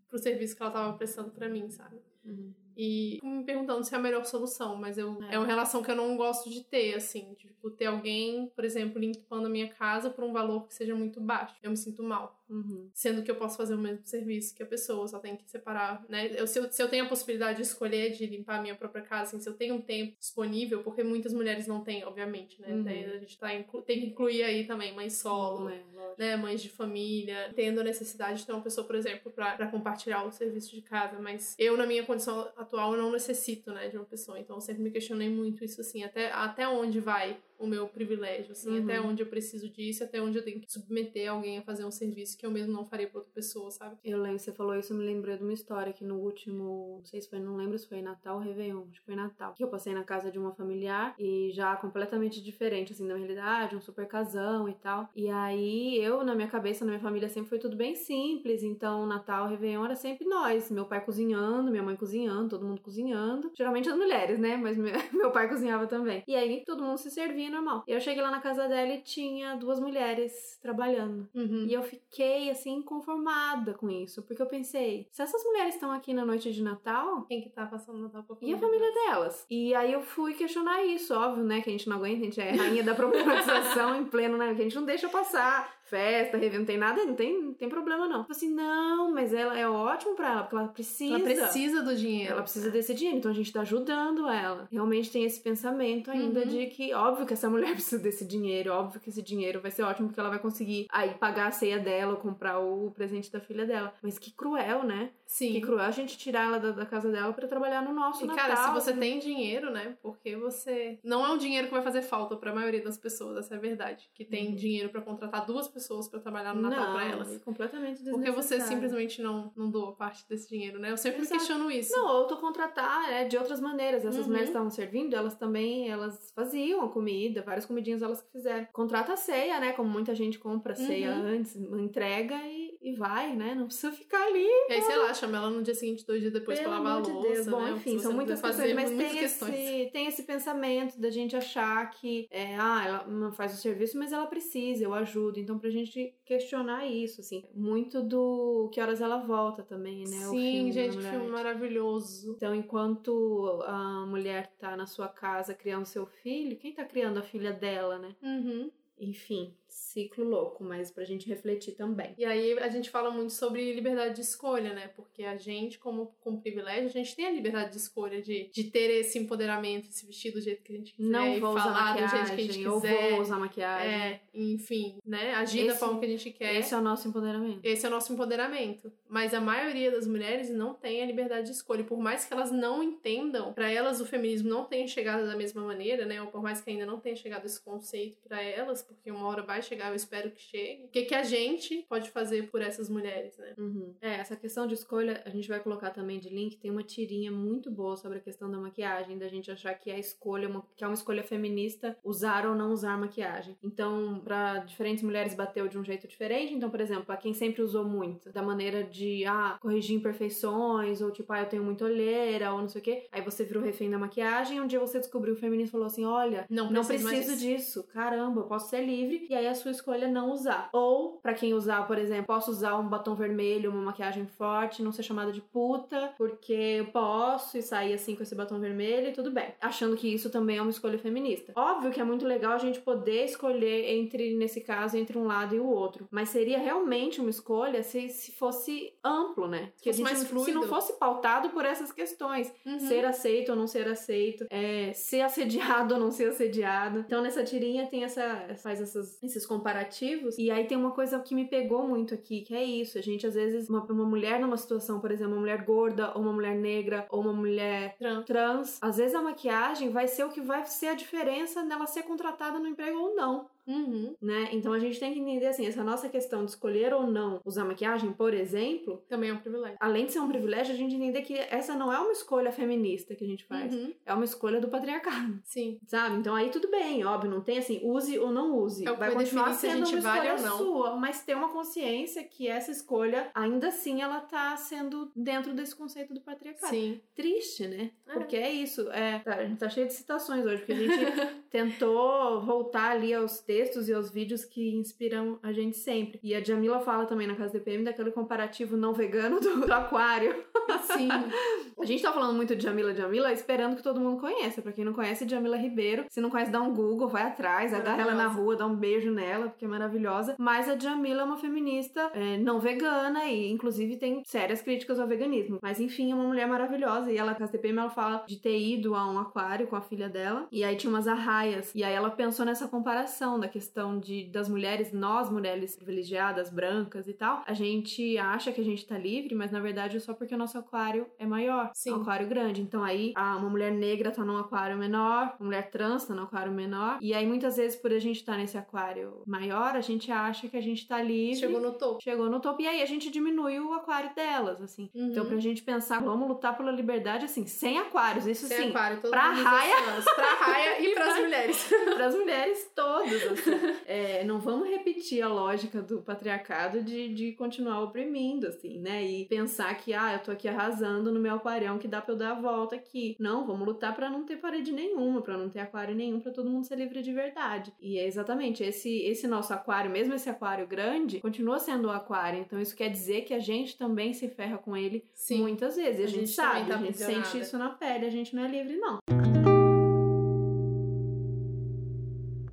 pro serviço que ela tava prestando pra mim, sabe? Uhum. E me perguntando se é a melhor solução, mas eu, É. é. uma relação que eu não gosto de ter, assim. Tipo, ter alguém, por exemplo, limpando a minha casa por um valor que seja muito baixo. Eu me sinto mal. Uhum. Sendo que eu posso fazer o mesmo serviço que a pessoa, só tem que separar, né? Eu, se, eu, se eu tenho a possibilidade de escolher de limpar a minha própria casa, assim, se eu tenho um tempo disponível, porque muitas mulheres não têm, obviamente, né? Uhum. Daí a gente tá inclu- tem que incluir aí também mãe solo, lógico. né, mães de família, tendo a necessidade de ter uma pessoa, por exemplo, pra compartilhar o serviço de casa, mas eu, na minha condição atual, não necessito, né, de uma pessoa, então eu sempre me questionei muito isso, assim, até, até onde vai o meu privilégio, assim, Uhum. até onde eu preciso disso, até onde eu tenho que submeter alguém a fazer um serviço que eu mesmo não faria pra outra pessoa, sabe? Eu lembro, você falou isso, eu me lembrei de uma história que no último, não sei se foi, não lembro se foi Natal ou Réveillon, acho que foi Natal, que eu passei na casa de uma familiar e já completamente diferente, assim, da realidade, um super casão e tal. E aí eu, na minha cabeça, na minha família, sempre foi tudo bem simples, então Natal, Réveillon era sempre nós, meu pai cozinhando, minha mãe cozinhando, todo mundo cozinhando. Geralmente as mulheres, né? Mas meu, meu pai cozinhava também. E aí todo mundo se servia normal. Eu cheguei lá na casa dela e tinha duas mulheres trabalhando. Uhum. E eu fiquei, assim, conformada com isso. Porque eu pensei, se essas mulheres estão aqui na noite de Natal, Quem que tá passando Natal com a e a família delas? E aí eu fui questionar isso, óbvio, né? Que a gente não aguenta, a gente é rainha da problematização em pleno, né? Que a gente não deixa passar festa, review, não tem nada, não tem, não tem problema não. Falei assim, não, mas ela é ótimo pra ela, porque ela precisa. Ela precisa do dinheiro. Ela precisa desse dinheiro, então a gente tá ajudando ela. Realmente tem esse pensamento ainda Uhum. de que, óbvio que essa mulher precisa desse dinheiro, óbvio que esse dinheiro vai ser ótimo porque ela vai conseguir aí pagar a ceia dela ou comprar o presente da filha dela. Mas que cruel, né? Sim. Que cruel a gente tirar ela da, da casa dela pra trabalhar no nosso E, Natal. cara, se você assim. tem dinheiro, né? Porque você. Não é um dinheiro que vai fazer falta pra maioria das pessoas, essa é a verdade. Que tem Uhum. dinheiro pra contratar duas pessoas pra trabalhar no Natal pra elas. é completamente Porque você simplesmente não, não doa parte desse dinheiro, né? Eu sempre Exato. me questiono isso. Não, ou tu contratar é, de outras maneiras. Essas Uhum. mulheres que estavam servindo, elas também, elas faziam a comida, várias comidinhas elas que fizeram. Contrata a ceia, né? Como muita gente compra a ceia Uhum. antes, entrega e, e vai, né? Não precisa ficar ali. E aí, sei lá, chama ela no dia seguinte, dois dias depois Pelo pra lavar a louça, Deus. Bom, né? enfim, são muitas questões, mas muitas tem questões. esse, tem esse pensamento da gente achar que, é, ah, ela não faz o serviço, mas ela precisa, eu ajudo. Então, pra gente questionar isso, assim, muito do que horas ela volta também, né? Sim, filme gente, que filme maravilhoso. então, enquanto a mulher tá na sua casa criando seu filho, quem tá criando a filha dela, né? Uhum. Enfim, ciclo louco, mas pra gente refletir também. E aí a gente fala muito sobre liberdade de escolha, né? Porque a gente, como com privilégio, a gente tem a liberdade de escolha de, de ter esse empoderamento, de se vestir do jeito que a gente quiser, Não vou usar falar do jeito que a gente quiser. vou usar maquiagem. É, enfim, né? Agir da Esse- forma que a gente quer. Esse é o nosso empoderamento. Esse é o nosso empoderamento. Mas a maioria das mulheres não tem a liberdade de escolha. E por mais que elas não entendam, pra elas o feminismo não tenha chegado da mesma maneira, né? Ou por mais que ainda não tenha chegado esse conceito pra elas, porque uma hora vai chegar, eu espero que chegue. O que, que a gente pode fazer por essas mulheres, né? Uhum. É, essa questão de escolha, a gente vai colocar também de link, tem uma tirinha muito boa sobre a questão da maquiagem, da gente achar que é escolha, uma, que é uma escolha feminista usar ou não usar maquiagem. Então, pra diferentes mulheres bateu de um jeito diferente. Então, por exemplo, a quem sempre usou muito, da maneira de, ah, corrigir imperfeições, ou tipo, ah, eu tenho muita olheira, ou não sei o quê. Aí você virou refém da maquiagem, e um dia você descobriu o feminismo e falou assim: olha, Não, não preciso preciso disso. Caramba, eu posso ser livre. E aí a sua escolha não usar. Ou, pra quem usar, por exemplo, posso usar um batom vermelho, uma maquiagem forte, não ser chamada de puta, porque eu posso e sair assim com esse batom vermelho e tudo bem. Achando que isso também é uma escolha feminista. Óbvio que é muito legal a gente poder escolher entre, nesse caso, entre um lado e o outro. Mas seria realmente uma escolha se, se fosse amplo, né? Que a fosse gente, mais se fluido. não fosse pautado por essas questões Uhum. ser aceito ou não ser aceito, é, ser assediado ou não ser assediado. Então nessa tirinha tem essa faz essas, esses comparativos e aí tem uma coisa que me pegou muito aqui, que é isso, a gente às vezes uma, uma mulher numa situação, por exemplo, uma mulher gorda ou uma mulher negra ou uma mulher Trans. trans, às vezes a maquiagem vai ser o que vai ser a diferença nela ser contratada no emprego ou não Uhum. né? Então a gente tem que entender assim, essa nossa questão de escolher ou não usar maquiagem, por exemplo, Também é um privilégio. além de ser um privilégio, a gente entender que essa não é uma escolha feminista que a gente faz, Uhum. é uma escolha do patriarcado, Sim. sabe? Então aí tudo bem, óbvio, não tem assim, use ou não use. É vai continuar definir se a sendo gente uma vale escolha sua, mas ter uma consciência que essa escolha, ainda assim, ela tá sendo dentro desse conceito do patriarcado. Sim. Triste, né? É. Porque é isso. É, tá, a gente tá cheio de citações hoje, porque a gente tentou voltar ali aos textos e aos vídeos que inspiram a gente sempre. E a Jamila fala também na casa DPM daquele comparativo não vegano do, do aquário. Sim. A gente tá falando muito de Jamila Jamila, esperando que todo mundo conheça. Pra quem não conhece, Jamila Ribeiro. Se não conhece, dá um Google, vai atrás, agarra ela na rua, dá um beijo nela, porque é maravilhosa. Mas a Jamila é uma feminista é, não vegana e, inclusive, tem sérias críticas ao veganismo. Mas, enfim, é uma mulher maravilhosa. E ela, com a TPM, ela fala de ter ido a um aquário com a filha dela. E aí tinha umas arraias. E aí ela pensou nessa comparação da questão de, das mulheres, nós mulheres privilegiadas, brancas e tal. A gente acha que a gente tá livre, mas na verdade é só porque o nosso aquário é maior. Sim. É um aquário grande. Então aí uma mulher negra tá num aquário menor, uma mulher trans tá num aquário menor. E aí muitas vezes por a gente estar nesse aquário maior, a gente acha que a gente tá livre. Chegou no topo. Chegou no topo. E aí a gente diminui o aquário delas, assim. Uhum. Então pra gente pensar, vamos lutar pela liberdade, assim, sem aquários. Isso Sem sim, aquário, todo pra mundo raia. Pra raia e pras mulheres. para as mulheres todas, assim. É, não vamos repetir a lógica do patriarcado de, de continuar oprimindo, assim, né? E pensar que, ah, eu tô aqui arrasando no meu aquarião que dá pra eu dar a volta aqui. Não, vamos lutar para não ter parede nenhuma, para não ter aquário nenhum, para todo mundo ser livre de verdade. E é exatamente esse, esse nosso aquário, mesmo esse aquário grande, continua sendo o aquário. Então isso quer dizer que a gente também se ferra com ele Sim. muitas vezes. A, a gente, gente sabe, tá a gente sente isso na pele, a gente não é livre, não.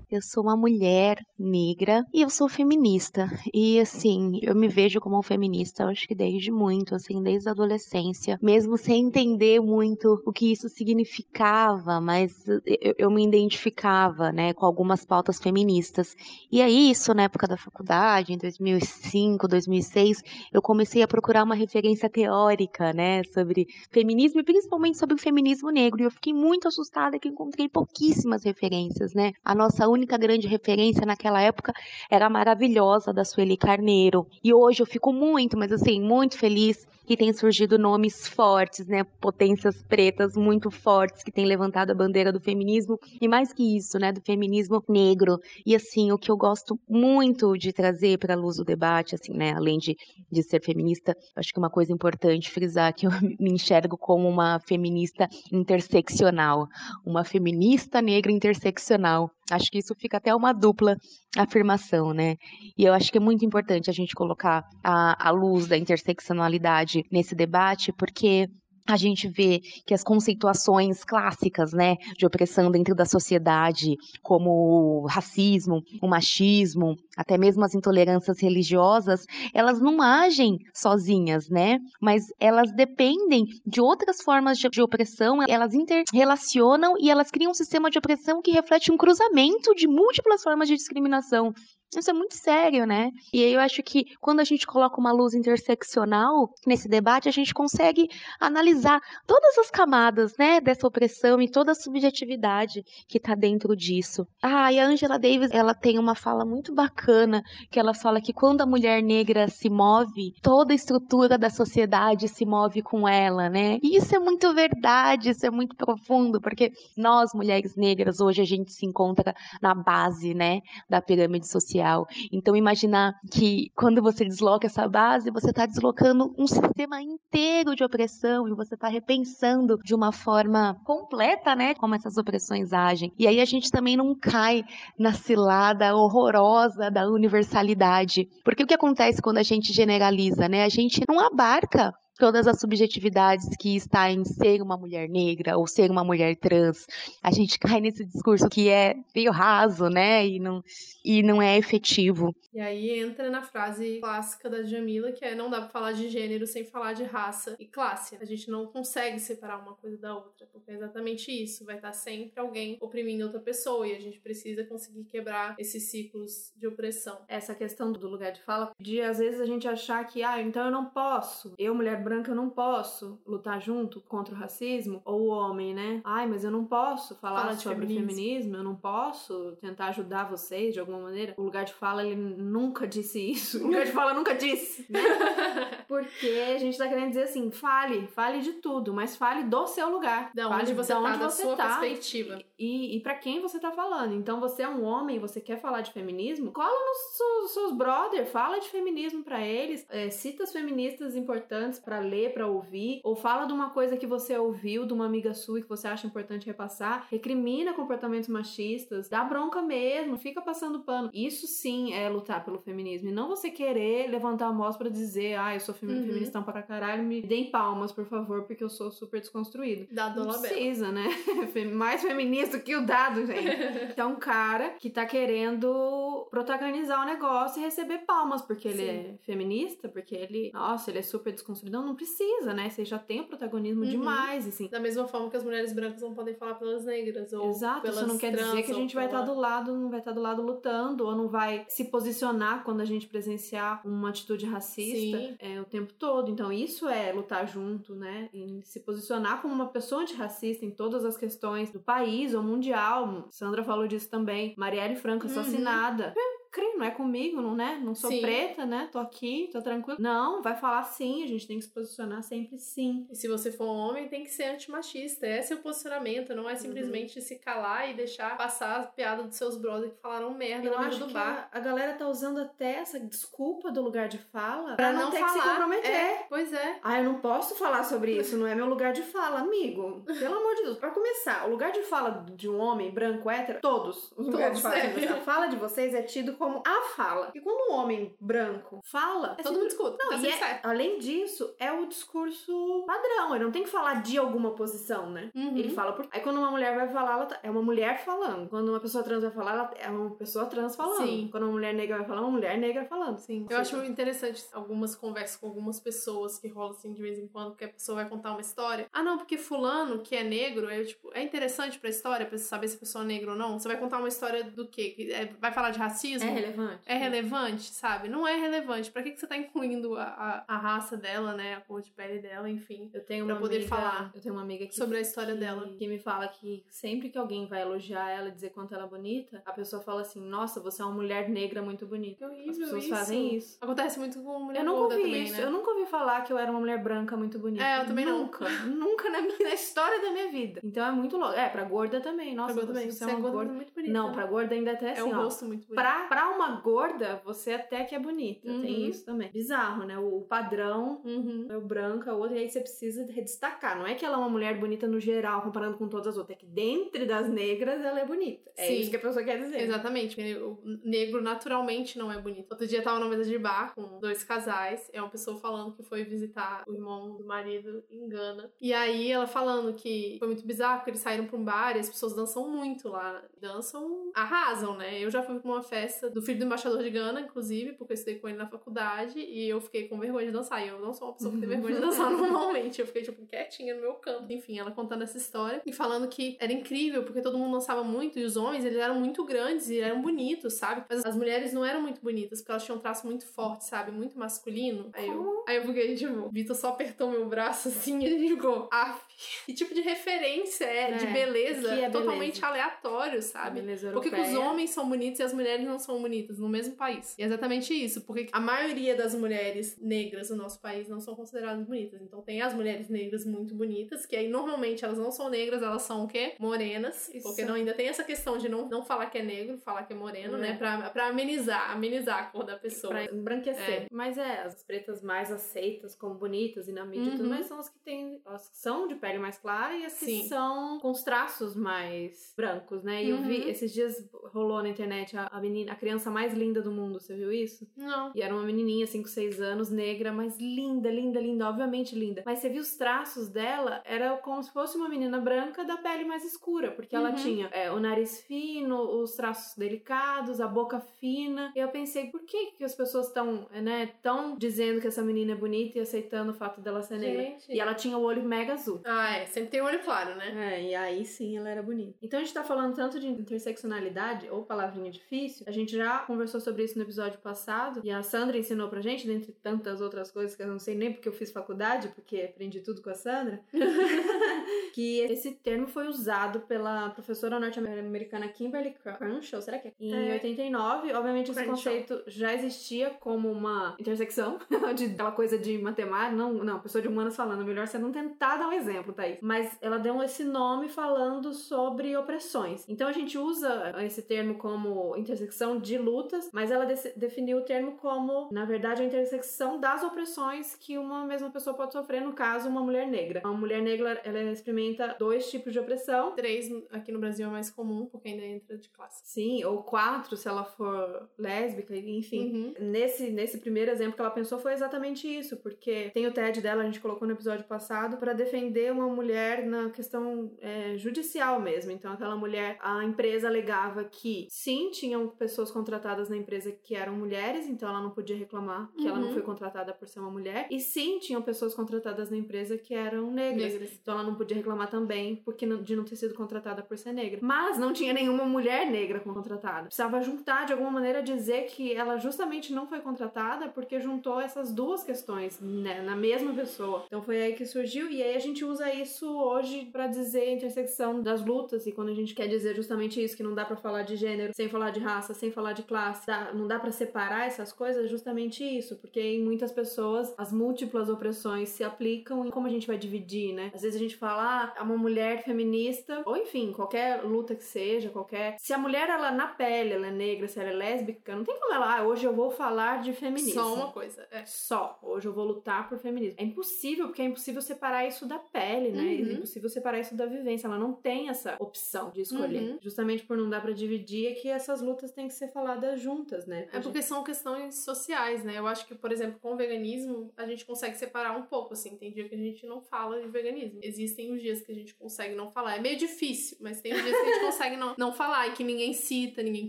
Eu sou uma mulher negra e eu sou feminista. E assim, eu me vejo como feminista, acho que desde muito, assim, desde a adolescência, mesmo sem entender muito o que isso significava, mas eu, eu me identificava, né, com algumas pautas feministas. E aí, isso na época da faculdade, em 2005, 2006, eu comecei a procurar uma referência teórica, né, sobre feminismo e principalmente sobre o feminismo negro. E eu fiquei muito assustada que encontrei pouquíssimas referências, né? A nossa única grande referência naquela época era a maravilhosa da Sueli Carneiro. E hoje eu fico muito, mas assim, muito feliz que tem surgido nomes fortes, né, potências pretas muito fortes que têm levantado a bandeira do feminismo e mais que isso, né, do feminismo negro. E assim, o que eu gosto muito de trazer para a luz do debate, assim, né, além de, de ser feminista, acho que uma coisa importante frisar que eu me enxergo como uma feminista interseccional, uma feminista negra interseccional. Acho que isso fica até uma dupla afirmação, né? E eu acho que é muito importante a gente colocar a, a luz da interseccionalidade nesse debate, porque a gente vê que as conceituações clássicas, né, de opressão dentro da sociedade, como o racismo, o machismo, até mesmo as intolerâncias religiosas, elas não agem sozinhas, né, mas elas dependem de outras formas de, de opressão, elas interrelacionam e elas criam um sistema de opressão que reflete um cruzamento de múltiplas formas de discriminação. Isso é muito sério, né? E aí eu acho que quando a gente coloca uma luz interseccional nesse debate, a gente consegue analisar todas as camadas, né, dessa opressão e toda a subjetividade que está dentro disso. Ah, e a Angela Davis, ela tem uma fala muito bacana, que ela fala que quando a mulher negra se move, toda a estrutura da sociedade se move com ela, né? E isso é muito verdade, isso é muito profundo, porque nós, mulheres negras, hoje a gente se encontra na base, né, da pirâmide social social. Então, imaginar que quando você desloca essa base, você está deslocando um sistema inteiro de opressão e você está repensando de uma forma completa, né, como essas opressões agem. E aí a gente também não cai na cilada horrorosa da universalidade. Porque o que acontece quando a gente generaliza, né? A gente não abarca todas as subjetividades que está em ser uma mulher negra ou ser uma mulher trans. A gente cai nesse discurso que é meio raso, né? E não, e não é efetivo. E aí entra na frase clássica da Jamila, que é não dá pra falar de gênero sem falar de raça e classe. A gente não consegue separar uma coisa da outra, porque é exatamente isso. Vai estar sempre alguém oprimindo outra pessoa e a gente precisa conseguir quebrar esses ciclos de opressão. Essa questão do lugar de fala, de às vezes a gente achar que, ah, então eu não posso, eu, mulher branca eu não posso lutar junto contra o racismo, ou o homem, né? Ai, mas eu não posso falar fala sobre feminismo. feminismo, eu não posso tentar ajudar vocês de alguma maneira. O lugar de fala, ele nunca disse isso. O lugar de fala nunca disse, né? Porque a gente tá querendo dizer assim, fale, fale de tudo, mas fale do seu lugar. Da onde fale você tá, onde da você sua tá, perspectiva. E, e para quem você tá falando. Então, você é um homem, você quer falar de feminismo, cola nos seus, seus brother, fala de feminismo para eles, é, cita as feministas importantes para para ler, para ouvir, ou fala de uma coisa que você ouviu de uma amiga sua que você acha importante repassar, recrimina comportamentos machistas, dá bronca mesmo, fica passando pano. Isso sim é lutar pelo feminismo. E não você querer levantar a voz para dizer, ah, eu sou fem uhum. feministão pra caralho, me deem palmas, por favor, porque eu sou super desconstruído. Dado não precisa, né? Mais feminista que o dado, gente. Então, um cara que tá querendo protagonizar o negócio e receber palmas, porque ele sim. é feminista, porque ele, nossa, ele é super desconstruído. Não, não precisa, né? Você já tem o protagonismo uhum. demais, assim. Da mesma forma que as mulheres brancas não podem falar pelas negras ou Exato, pelas isso não quer dizer que a gente vai estar tá do lado, não vai estar tá do lado lutando ou não vai se posicionar quando a gente presenciar uma atitude racista é, o tempo todo. Então, isso é lutar junto, né? E se posicionar como uma pessoa antirracista em todas as questões do país ou mundial. Sandra falou disso também. Marielle Franco uhum. assassinada. Uhum não é comigo, não, né? Não sou Sim. preta, né? Tô aqui, tô tranquilo. Não, vai falar sim, a gente tem que se posicionar sempre sim. E se você for um homem, tem que ser antimachista. Esse é o posicionamento, não é Uhum. simplesmente se calar e deixar passar as piadas dos seus brothers que falaram merda Eu na mesa do bar. a, a galera tá usando até essa desculpa do lugar de fala Pra pra não, não ter que se falar. comprometer. É, pois é. Ah, eu não posso falar sobre isso, não é meu lugar de fala, amigo. Pelo amor de Deus. Pra começar, o lugar de fala de um homem branco hétero, todos os lugares de Todos, fala. é. de A fala de vocês é tido como a fala. E quando um homem branco fala, é Todo mundo escuta. Não, tá e é- certo. além disso, é o discurso padrão. Ele não tem que falar de alguma posição, né? Uhum. Ele fala por. Aí quando uma mulher vai falar, ela tá- é uma mulher falando. Quando uma pessoa trans vai falar, ela é uma pessoa trans falando. Sim. Quando uma mulher negra vai falar, é uma mulher negra falando. Sim, eu acho interessante algumas conversas com algumas pessoas que rolam assim de vez em quando, que a pessoa vai contar uma história. Ah, não, porque fulano, que é negro, é, tipo, é interessante pra história, pra você saber se a pessoa é negra ou não. Você vai contar uma história do quê? É- vai falar de racismo? É relevante. É relevante, sabe? Não é relevante. Pra que, que você tá incluindo a, a, a raça dela, né? A cor de pele dela, enfim. Eu tenho pra uma poder amiga, falar Eu tenho uma amiga que, sobre a história que- dela. que me fala que sempre que alguém vai elogiar ela e dizer quanto ela é bonita, a pessoa fala assim: Nossa, você é uma mulher negra muito bonita. Que horrível As pessoas isso. fazem isso. Acontece muito com mulher Eu nunca gorda ouvi também, isso. né? Eu nunca ouvi falar que eu era uma mulher branca muito bonita. É, eu também não. nunca. Nunca na, minha, na história da minha vida. Então é muito louco. É, pra gorda também. Nossa, Pra gorda você, também. você é uma gorda. muito bonita. Não, pra gorda ainda até assim, É um ó. rosto muito bonito. Pra, pra uma gorda, você até que é bonita. Uhum. Tem isso também. Bizarro, né? O, padrão Uhum. é o branco, é o outro, e aí você precisa destacar. Não é que ela é uma mulher bonita no geral, comparando com todas as outras. É que dentre das negras ela é bonita. É Sim. isso que a pessoa quer dizer. Exatamente, o negro naturalmente não é bonito. Outro dia eu tava numa mesa de bar com dois casais, é uma pessoa falando que foi visitar o irmão do marido em Gana. E aí ela falando que foi muito bizarro, porque eles saíram pra um bar e as pessoas dançam muito lá. Dançam, arrasam, né? Eu já fui pra uma festa do filho do embaixador de Gana, inclusive, porque eu estudei com ele na faculdade e eu fiquei com vergonha de dançar. E eu não sou uma pessoa que tem vergonha de dançar normalmente. Eu fiquei, tipo, quietinha no meu canto. Enfim, ela contando essa história e falando que era incrível, porque todo mundo dançava muito e os homens, eles eram muito grandes e eram bonitos, sabe? Mas as mulheres não eram muito bonitas, porque elas tinham um traço muito forte, sabe? Muito masculino. Aí eu, aí eu fiquei, tipo, Vitor só apertou meu braço assim e ele ficou, af. Que tipo de referência é, de É, beleza, o que é totalmente beleza? aleatório, sabe? Beleza Por que, os homens são bonitos e as mulheres não são bonitas no mesmo país? E é exatamente isso. Porque a maioria das mulheres negras no nosso país não são consideradas bonitas. Então tem as mulheres negras muito bonitas, que aí normalmente elas não são negras, elas são o quê? Morenas. Isso. Porque não, ainda tem essa questão de não, não falar que é negro, falar que é moreno, É. né? Pra, pra amenizar, amenizar a cor da pessoa. Pra embranquecer. Mas é, as pretas mais aceitas como bonitas e na mídia e tudo Uhum. mais são as que têm. As que são de pele mais clara e as que Sim. são com os traços mais brancos, né? E eu vi, Uhum. esses dias rolou na internet a, a menina, a criança mais linda do mundo, você viu isso? Não. E era uma menininha, 5, 6 anos, negra, mas linda, linda, linda, obviamente linda. Mas você viu os traços dela, era como se fosse uma menina branca da pele mais escura, porque ela Uhum. tinha é, o nariz fino, os traços delicados, a boca fina. E eu pensei, por que, que as pessoas estão, né, tão dizendo que essa menina é bonita e aceitando o fato dela ser negra? Gente. E ela tinha o olho mega azul. Ah, é. Sempre tem olho claro, né? É, e aí sim ela era bonita. Então a gente tá falando tanto de interseccionalidade, ou palavrinha difícil. A gente já conversou sobre isso no episódio passado, e a Sandra ensinou pra gente, dentre tantas outras coisas que eu não sei nem porque eu fiz faculdade, porque aprendi tudo com a Sandra, que esse termo foi usado pela professora norte-americana Kimberly Crenshaw, será que é? Em É. 89, obviamente esse Crenshaw. conceito já existia como uma intersecção, de aquela coisa de matemática, não, não, pessoa de humanas falando, melhor você não tentar dar um exemplo, Thaís. Mas ela deu esse nome falando sobre opressões. Então a gente usa esse termo como intersecção de lutas, mas ela definiu o termo como, na verdade, a intersecção das opressões que uma mesma pessoa pode sofrer, no caso, uma mulher negra. Uma mulher negra, ela experimenta dois tipos de opressão. Três aqui no Brasil é mais comum, porque ainda entra de classe. Sim, ou quatro se ela for lésbica, enfim. Uhum. Nesse, nesse primeiro exemplo que ela pensou foi exatamente isso, porque tem o TED dela, a gente colocou no episódio passado, para defender uma mulher na questão é, judicial mesmo. Então, aquela mulher, a empresa alegava que sim, tinham pessoas contratadas na empresa que eram mulheres, então ela não podia reclamar que ela não Uhum. foi contratada por ser uma mulher, e sim, tinham pessoas contratadas na empresa que eram negras. Negras. Então ela não podia reclamar reclamar também porque de não ter sido contratada por ser negra. Mas não tinha nenhuma mulher negra contratada. Precisava juntar de alguma maneira dizer que ela justamente não foi contratada porque juntou essas duas questões né, na mesma pessoa. Então foi aí que surgiu e aí a gente usa isso hoje para dizer a intersecção das lutas e quando a gente quer dizer justamente isso que não dá para falar de gênero sem falar de raça, sem falar de classe, dá, não dá para separar essas coisas, é justamente isso, porque em muitas pessoas as múltiplas opressões se aplicam e como a gente vai dividir, né? Às vezes a gente fala, ah, uma mulher feminista, ou enfim, qualquer luta que seja, qualquer. Se a mulher, ela na pele, ela é negra, se ela é lésbica, não tem como ela, ah, hoje eu vou falar de feminismo. Só uma coisa, é. Só. Hoje eu vou lutar por feminismo. É impossível, porque é impossível separar isso da pele, né? Uhum. É impossível separar isso da vivência. Ela não tem essa opção de escolher. Uhum. Justamente por não dar para dividir, é que essas lutas têm que ser faladas juntas, né? É porque são questões sociais, né? Eu acho que, por exemplo, com o veganismo, a gente consegue separar um pouco, assim. Tem dia que a gente não fala de veganismo. Existem os dias que a gente consegue não falar. É meio difícil, mas tem os dias que a gente consegue não, não falar e que ninguém cita, ninguém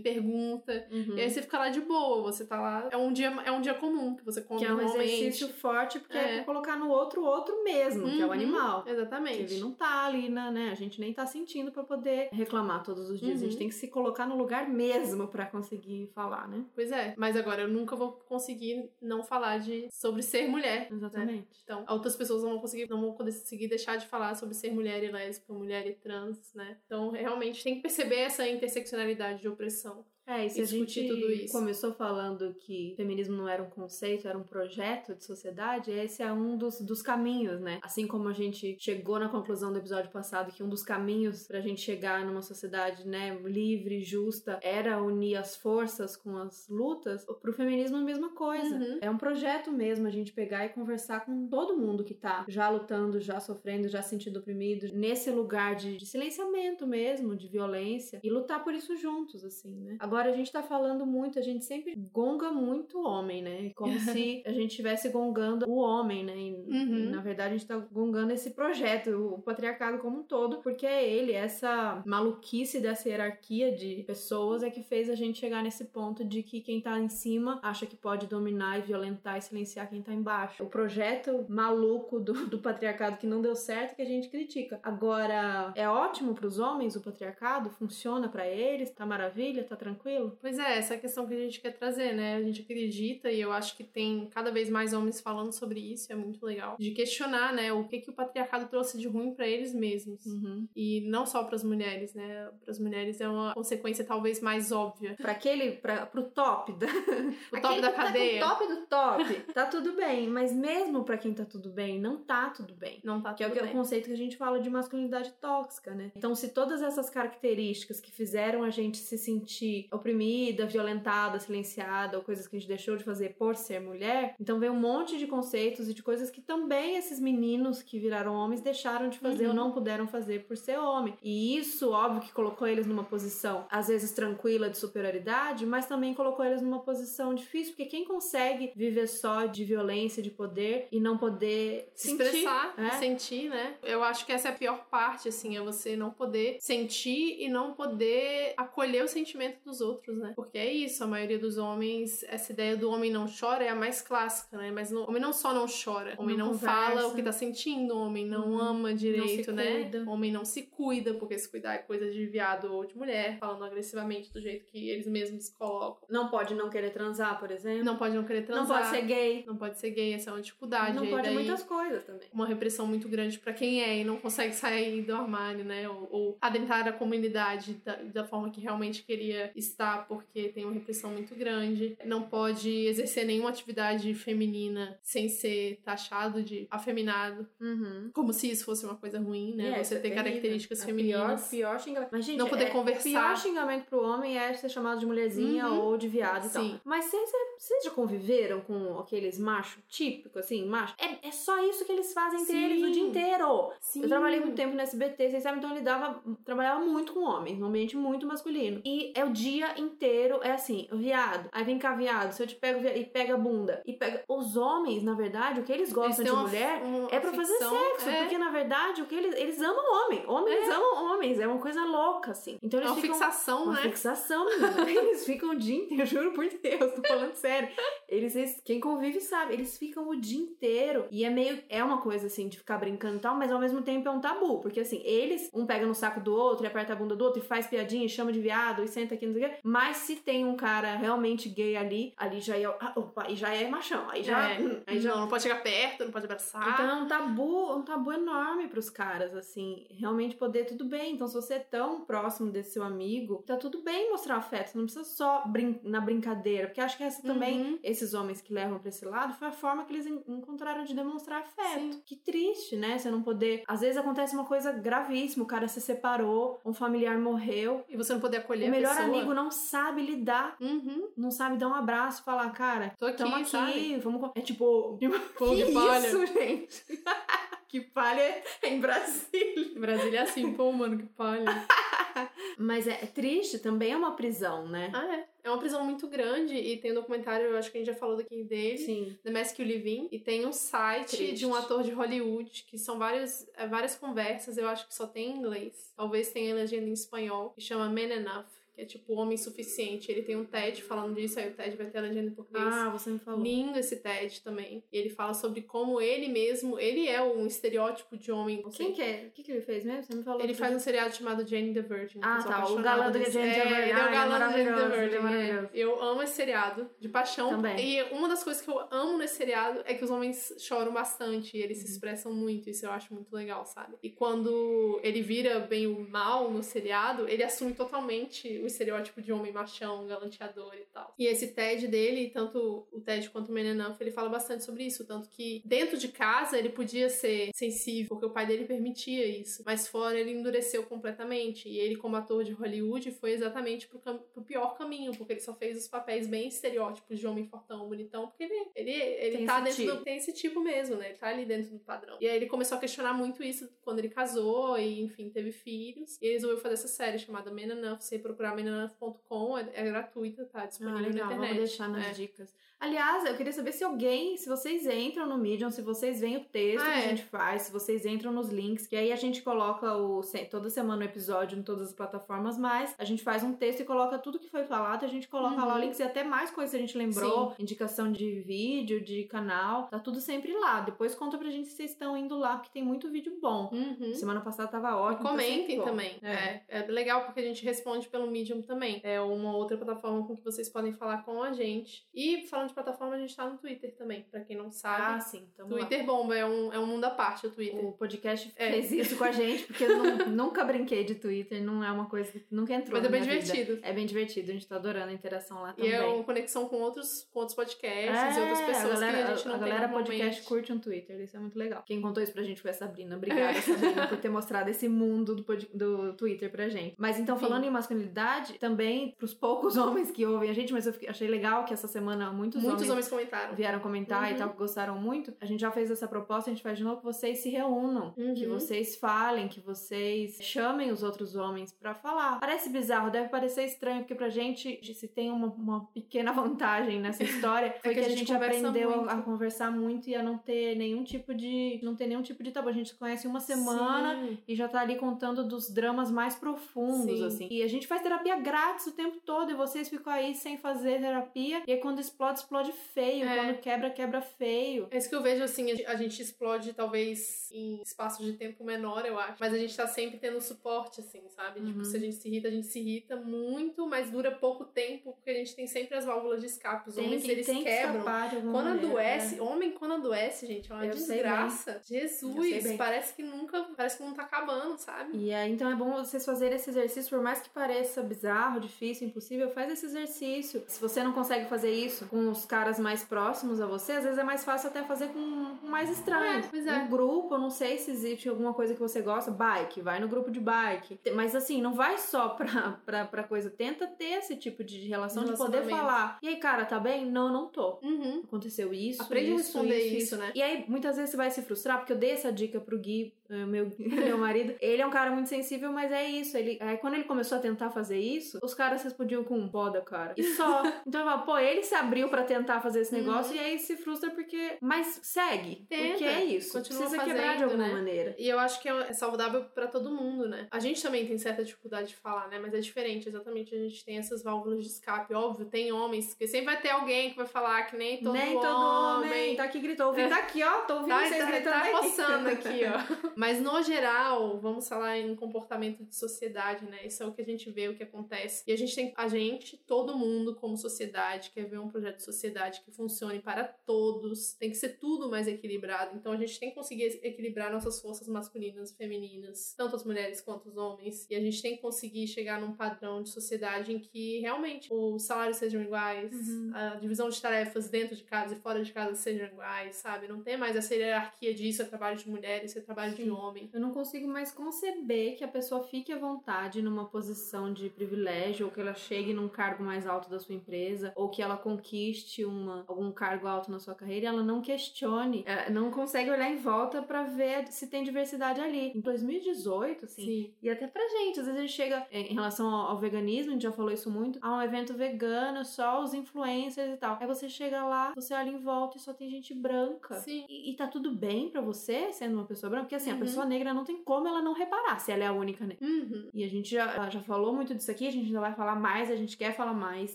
pergunta. Uhum. E aí você fica lá de boa, você tá lá. É um dia, é um dia comum que você come Que é um exercício forte, porque é, é pra colocar no outro outro mesmo, uhum. que é o uhum. animal. Exatamente. Ele não tá ali, na, né? A gente nem tá sentindo para poder reclamar todos os dias. Uhum. A gente uhum. tem que se colocar no lugar mesmo para conseguir falar, né? Pois é. Mas agora eu nunca vou conseguir não falar de sobre ser mulher. Né? Exatamente. Né? Então, outras pessoas não vão conseguir, não vão conseguir deixar de falar sobre ser mulher e lésbica, mulher e trans, né? Então, realmente tem que perceber essa interseccionalidade de opressão. É, e se a gente começou falando que feminismo não era um conceito, era um projeto de sociedade, esse é um dos, dos caminhos, né? Assim como a gente chegou na conclusão do episódio passado que um dos caminhos pra gente chegar numa sociedade, né, livre, justa, era unir as forças com as lutas, pro feminismo é a mesma coisa. Uhum. É um projeto mesmo a gente pegar e conversar com todo mundo que tá já lutando, já sofrendo, já sentindo oprimido, nesse lugar de, de silenciamento mesmo, de violência, e lutar por isso juntos, assim, né? Agora, Agora a gente tá falando muito, a gente sempre gonga muito o homem, né? Como se a gente estivesse gongando o homem, né? E, uhum. na verdade a gente tá gongando esse projeto, o patriarcado como um todo, porque é ele, essa maluquice dessa hierarquia de pessoas é que fez a gente chegar nesse ponto de que quem tá em cima acha que pode dominar e violentar e silenciar quem tá embaixo. O projeto maluco do, do patriarcado que não deu certo que a gente critica. Agora, é ótimo para os homens o patriarcado? Funciona para eles? Tá maravilha? Tá tranquilo? Tranquilo? Pois é, essa é a questão que a gente quer trazer, né? A gente acredita e eu acho que tem cada vez mais homens falando sobre isso, é muito legal. De questionar, né, o que que o patriarcado trouxe de ruim para eles mesmos. Uhum. E não só para as mulheres, né? Para as mulheres é uma consequência talvez mais óbvia. Para aquele, para pro top da o top da cadeia. Tá top do top, tá tudo bem, mas mesmo para quem tá tudo bem, não tá tudo bem. Não tá tudo é o, que é o conceito que a gente fala de masculinidade tóxica, né? Então, se todas essas características que fizeram a gente se sentir oprimida, violentada, silenciada, ou coisas que a gente deixou de fazer por ser mulher. Então vem um monte de conceitos e de coisas que também esses meninos que viraram homens deixaram de fazer uhum. ou não puderam fazer por ser homem. E isso, óbvio, que colocou eles numa posição, às vezes tranquila, de superioridade, mas também colocou eles numa posição difícil, porque quem consegue viver só de violência, de poder e não poder se expressar, é? sentir, né? Eu acho que essa é a pior parte, assim, é você não poder sentir e não poder acolher o sentimento dos outros outros, né? Porque é isso, a maioria dos homens, essa ideia do homem não chora é a mais clássica, né? Mas o homem não só não chora, o homem não, não fala o que tá sentindo, o homem não uhum. ama direito, não né? O homem não se cuida, porque se cuidar é coisa de viado ou de mulher, falando agressivamente do jeito que eles mesmos colocam. Não pode não querer transar, por exemplo. Não pode não querer transar. Não pode ser gay. Não pode ser gay, essa é uma dificuldade. Não pode daí, muitas coisas também. Uma repressão muito grande para quem é e não consegue sair do armário, né? Ou, ou adentrar a comunidade da, da forma que realmente queria estar, porque tem uma repressão muito grande, não pode exercer nenhuma atividade feminina sem ser taxado de afeminado, uhum. como se isso fosse uma coisa ruim, né? É, Você ter características a femininas. Pior, pior xingamento. Mas, gente, não poder é, conversar. O pior xingamento pro homem é ser chamado de mulherzinha uhum. ou de viado e Sim. tal. Mas vocês, vocês já conviveram com aqueles machos típicos, assim, macho? É, é só isso que eles fazem entre Sim. eles o dia inteiro. Sim. Eu trabalhei muito tempo no SBT, vocês sabem, então eu lidava, trabalhava muito com homens, num ambiente muito masculino. E é o dia dia inteiro é assim, viado, aí vem cá, viado, se eu te pego viado, e pega a bunda. E pega. Os homens, na verdade, o que eles gostam Eles de mulher uma é pra fazer sexo. é. Porque, na verdade, o que eles, eles amam homem. Homens amam homens. É uma coisa louca, assim. Então É eles uma ficam. fixação, Uma né? fixação. Eles ficam o dia inteiro, juro por Deus, tô falando sério. Eles, eles- quem convive sabe, eles ficam o dia inteiro. E é meio, é uma coisa assim, de ficar brincando e tal, mas ao mesmo tempo é um tabu. Porque assim, eles, um pega no saco do outro e aperta a bunda do outro e faz piadinha e chama de viado e senta aqui, não sei o quê. Mas se tem um cara realmente gay ali, ali já é, ah, opa, aí já é machão. Aí já, É. hum, aí já Não, não pode chegar perto, não pode abraçar. então é um tabu, um tabu enorme pros caras, assim, realmente poder tudo bem. Então, se você é tão próximo desse seu amigo, tá tudo bem mostrar afeto, não precisa só brin na brincadeira, porque acho que essa também, Uhum. esses homens que levam pra esse lado, foi a forma que eles en- encontraram de demonstrar afeto. Sim. Que triste, né? Você não poder. Às vezes acontece uma coisa gravíssima, o cara se separou, um familiar morreu. E você não poder acolher o melhor amigo não sabe lidar, Uhum. não sabe dar um abraço, falar, cara, Tô aqui, aqui, sabe? vamos. co-" É tipo, Fogo que de palha. isso, gente? que palha é em Brasília. Brasília é assim, pô, mano, que palha. Mas é, é triste, também é uma prisão, né? Ah, é. É uma prisão muito grande e tem um documentário, eu acho que a gente já falou daqui dele, Sim. The Mask You Live In, e tem um site Triste. de um ator de Hollywood, que são vários, é, várias conversas, eu acho que só tem em inglês. Talvez tenha legenda em espanhol, que chama Man Enough, que é tipo Homem Suficiente. Ele tem um TED falando disso, aí o TED vai ter a legenda em português. Ah, você me falou. Lindo esse TED também. E ele fala sobre como ele mesmo, ele é um estereótipo de homem. Quem que é? O que, que ele fez mesmo? Você me falou. Ele faz um seriado chamado Jane the Virgin. Ah, tá, o galã do Jane the é, Virgin. Ele é o ele é galã do Jane the é Virgin. é. Eu amo esse seriado, de paixão. Também. E uma das coisas que eu amo nesse seriado é que os homens choram bastante. E eles se Uhum. expressam muito. Isso eu acho muito legal, sabe? E quando ele vira bem o mal no seriado, ele assume totalmente o estereótipo de homem machão, galanteador e tal. E esse TED dele, tanto o TED quanto o Menenanf, ele fala bastante sobre isso. Tanto que dentro de casa ele podia ser sensível, porque o pai dele permitia isso. Mas fora ele endureceu completamente. E ele, como ator de Hollywood, foi exatamente pro, cam- pro pior caminho, porque ele só fez os papéis bem estereótipos de homem fortão, bonitão, porque ele, ele, ele Tem tá dentro tipo. do. Tem esse tipo mesmo, né? Ele tá ali dentro do padrão. E aí ele começou a questionar muito isso quando ele casou e, enfim, teve filhos. E ele resolveu fazer essa série chamada Men Enough. Se você procurar menenough.com, é, é gratuita, tá Ah, disponível legal, na internet. vamos deixar nas É. dicas. Aliás, eu queria saber se alguém, se vocês entram no Medium, se vocês veem o texto Ah, que é. a gente faz, se vocês entram nos links, que aí a gente coloca o toda semana o episódio em todas as plataformas, mas a gente faz um texto e coloca tudo que foi falado, a gente coloca lá Uhum. links e até mais coisas que a gente lembrou, indicação de vídeo, de canal, tá tudo sempre lá. Depois conta pra gente se vocês estão indo lá, porque tem muito vídeo bom. Uhum. Semana passada tava ótimo. tá sempre Comentem bom. também. É. É. é legal porque a gente responde pelo Medium também. É uma outra plataforma com que vocês podem falar com a gente. E falando de plataforma, a gente tá no Twitter também, pra quem não sabe. Ah, sim. Lá. Twitter bomba, é um, é um mundo à parte o Twitter. O podcast É. fez isso com a gente, porque eu nu- nunca brinquei de Twitter, não é uma coisa que nunca entrou. Mas é bem minha vida. divertido. É bem divertido, a gente tá adorando a interação lá E também. é uma conexão com outros, com outros podcasts e outras pessoas É, a galera, que a gente não a galera podcast curte um Twitter, isso é muito legal. Quem contou isso pra gente foi a Sabrina. Obrigada, Sabrina, por ter mostrado esse mundo do, pod- do Twitter pra gente. Mas então, Sim. falando em masculinidade, também pros poucos homens que ouvem a gente, mas eu achei legal que essa semana muitos, Muitos homens homens comentaram. vieram comentar e Uhum. tal, que gostaram muito. A gente já fez essa proposta, a gente faz de novo, que vocês se reúnam, Uhum. que vocês falem, que vocês chamem os outros homens pra falar. Parece bizarro, deve parecer estranho, porque pra gente, se tem uma, uma pequena vantagem nessa história, foi que que, a a gente gente, conversa aprendeu a, muito. a conversar muito e a não ter nenhum tipo de não ter nenhum tipo de tabu. A gente se conhece uma semana Sim. e já tá ali contando dos dramas mais profundos, Sim. assim. E a gente faz terapia grátis o tempo todo e vocês ficam aí sem fazer terapia. E aí quando explode, explode feio. É. Quando quebra, quebra feio. É isso que eu vejo, assim, a gente- explode talvez em espaço de tempo menor, eu acho. Mas a gente tá sempre tendo suporte, assim, sabe? Tipo, Uhum. se a gente se irrita, a gente se irrita muito, mas dura pouco tempo, porque a gente tem sempre as válvulas de escape. Os Tem homens, que, eles que quebram. alguma Quando maneira, adoece, né? homem quando adoece, gente, é uma Eu desgraça. Jesus, parece que nunca, parece que não tá acabando, sabe? E aí, então é bom vocês fazerem esse exercício, por mais que pareça bizarro, difícil, impossível, faz esse exercício. Se você não consegue fazer isso com os caras mais próximos a você, às vezes é mais fácil até fazer com um mais estranho. É, pois é. Um grupo, eu não sei se existe alguma coisa que você gosta, bike, vai no grupo de bike. Mas assim, não vai só pra, pra, pra coisa. Tenta ter esse tipo de relação, de poder falar. E aí, cara, tá bem? Não, não tô. Uhum. Aconteceu isso. Aprende a isso, responder isso, isso, né? E aí, muitas vezes você vai se frustrar, porque eu dei essa dica pro Gui, eh, meu, meu marido. Ele é um cara muito sensível, mas é isso. Ele, aí, quando ele começou a tentar fazer isso, os caras respondiam com um foda, cara. E só. então eu falo, pô, ele se abriu pra tentar fazer esse negócio e aí se frustra porque. Mas segue. Tenta. Porque é isso. Continua Precisa quebrar de fazendo, alguma né? maneira. E eu acho que é saudável pra todo mundo, né? A gente também tem certa dificuldade de falar, né? Mas é diferente, exatamente. A gente tem essas válvulas de escape. Óbvio, tem homens, porque sempre vai ter alguém que vai falar que nem todo Nem homem. todo homem. Tá aqui, gritou. Ouvindo tá aqui, ó. Tô ouvindo Tá, vocês tá, gritando tá aqui. coçando aqui, ó. Mas no geral, vamos falar em comportamento de sociedade, né? Isso é o que a gente vê, o que acontece. E a gente tem, a gente, todo mundo como sociedade, quer ver um projeto de sociedade que funcione para todos. Tem que ser tudo mais equilibrado. Então a gente tem que conseguir equilibrar nossas forças masculinas e femininas, tanto as mulheres quanto os homens. E a gente tem que conseguir chegar num padrão de sociedade em que realmente os salários sejam iguais, Uhum. a divisão de tarefas dentro de casa e fora de casa sejam iguais, sabe? Não tem mais essa hierarquia de isso é trabalho de mulher, isso é trabalho de Sim. homem. Eu não consigo mais conceber que a pessoa fique à vontade numa posição de privilégio, ou que ela chegue num cargo mais alto da sua empresa, ou que ela conquiste uma, algum cargo alto na sua carreira e ela não questione, é, não consegue olhar em volta pra ver se tem diversidade ali. Em 2018, assim, Sim. e até pra gente, às vezes a gente chega é, em relação ao, ao veganismo, a gente já falou isso muito, a um evento vegano, só os influencers e tal. Aí você chega lá, você olha em volta e só tem gente branca. Sim. E, e tá tudo bem pra você sendo uma pessoa branca? Porque assim, Uhum. a pessoa negra não tem como ela não reparar se ela é a única negra. Uhum. E a gente já, já falou muito disso aqui, a gente ainda vai falar mais, a gente quer falar mais.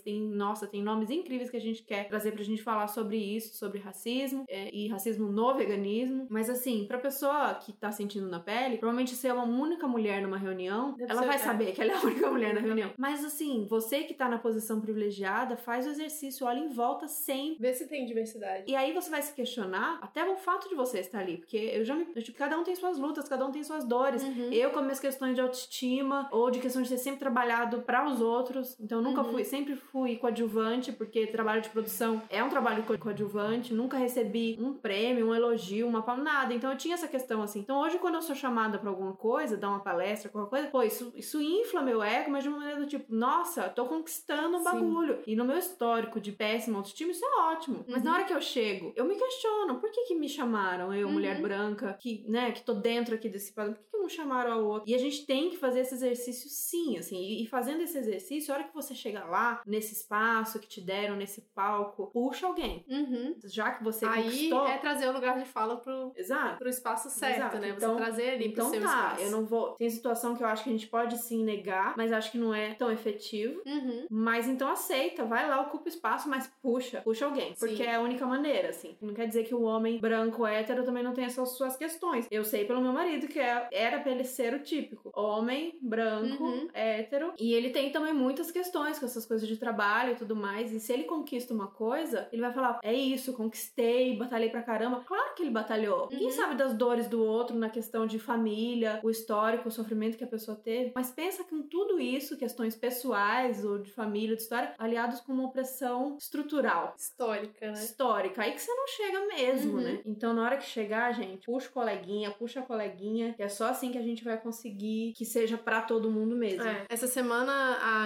Tem, nossa, tem nomes incríveis que a gente quer trazer pra gente falar sobre isso, sobre racismo é, e racismo no veganismo. Mas assim, pra pessoa que tá sentindo na pele, provavelmente ser uma única mulher numa reunião, Deve ela vai saber que ela é a única mulher na reunião. Mas assim, você que tá na posição privilegiada, faz o exercício, olha em volta sempre. Vê se tem diversidade. E aí você vai se questionar até o fato de você estar ali, porque eu já me. eu, tipo, cada um tem suas lutas, cada um tem suas dores. Uhum. Eu com minhas questões de autoestima ou de questão de ter sempre trabalhado para os outros, então eu nunca Uhum. fui, sempre fui coadjuvante, porque trabalho de produção é um trabalho co- coadjuvante, nunca recebi um prêmio, um elogio, uma palma, nada. Então eu tinha essa questão assim. Então hoje quando eu sou chamada para alguma coisa, dar uma palestra, qualquer coisa, pô, isso, isso infla meu ego, mas de uma maneira do tipo, nossa, tô conquistando um bagulho. E no meu histórico de péssima autoestima, isso é ótimo. Mas Uhum. na hora que eu chego, eu me questiono, por que que me chamaram, eu, Uhum. mulher branca, que, né, que tô dentro aqui desse padrão, por que que não chamaram a outra? E a gente tem que fazer esse exercício sim, assim, e, e fazendo esse exercício, a hora que você chega lá, nesse espaço que te deram, nesse palco, puxa alguém. Uhum. Já que você Aí conquistou... é trazer o lugar de fala pro, Exato. pro espaço certo, Exato. né? Então- Você trazer ali Então pro seu tá, espaço. eu não vou. Tem situação que eu acho que a gente pode sim negar, mas acho que não é tão efetivo. Uhum. Mas então aceita, vai lá, ocupa espaço, mas puxa, puxa alguém. Porque Sim. é a única maneira, assim. Não quer dizer que o homem branco hétero também não tem essas suas questões. Eu sei pelo meu marido que é- era pra ele ser o típico. Homem, branco, Uhum. hétero. E ele tem também muitas questões com essas coisas de trabalho e tudo mais. E se ele conquista uma coisa, ele vai falar: é isso, conquistei, batalhei pra caramba. Claro que ele batalhou. Ninguém Uhum. sabe das dores do outro na questão de família, o histórico, o sofrimento que a pessoa teve. Mas pensa que com tudo isso, questões pessoais ou de família, de história, aliados com uma opressão estrutural. Histórica, né? Histórica, aí que você não chega mesmo, Uhum. né? Então, na hora que chegar, gente, puxa o coleguinha, puxa a coleguinha, que é só assim que a gente vai conseguir que seja pra todo mundo mesmo. É. Essa semana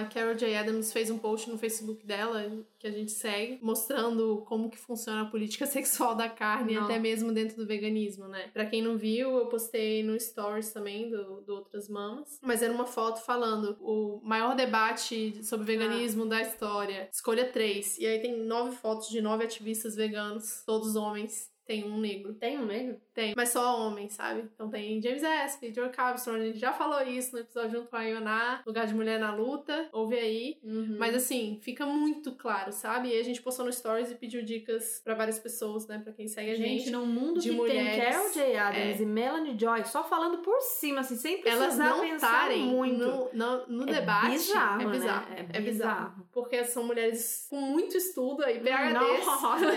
a Carol J. Adams fez um post no Facebook dela, que a gente segue, mostrando como que funciona a política sexual da carne, Não. até mesmo dentro do veganismo, né? Pra quem não viu, eu postei no Stories também do, do Outras Mamas, mas era uma foto falando o maior debate sobre veganismo da história. Escolha três. E aí tem nove fotos de nove ativistas veganos, todos homens. Tem um negro. Tem um negro? Tem, mas só homens, sabe? Então tem James Espy, George Armstrong, a gente já falou isso no episódio junto com a Ioná, Lugar de Mulher na Luta, ouve aí. Uhum. Mas assim, fica muito claro, sabe? E a gente postou no Stories e pediu dicas pra várias pessoas, né? Pra quem segue a gente. Gente, num mundo de que mulheres, tem Carol J. Adams é. e Melanie Joy só falando por cima, assim, sem precisar elas não pensar estarem muito. no, no, no É debate. bizarro, é né? bizarro. É É bizarro. bizarro. Porque são mulheres com muito estudo aí, PHDs. Nossa,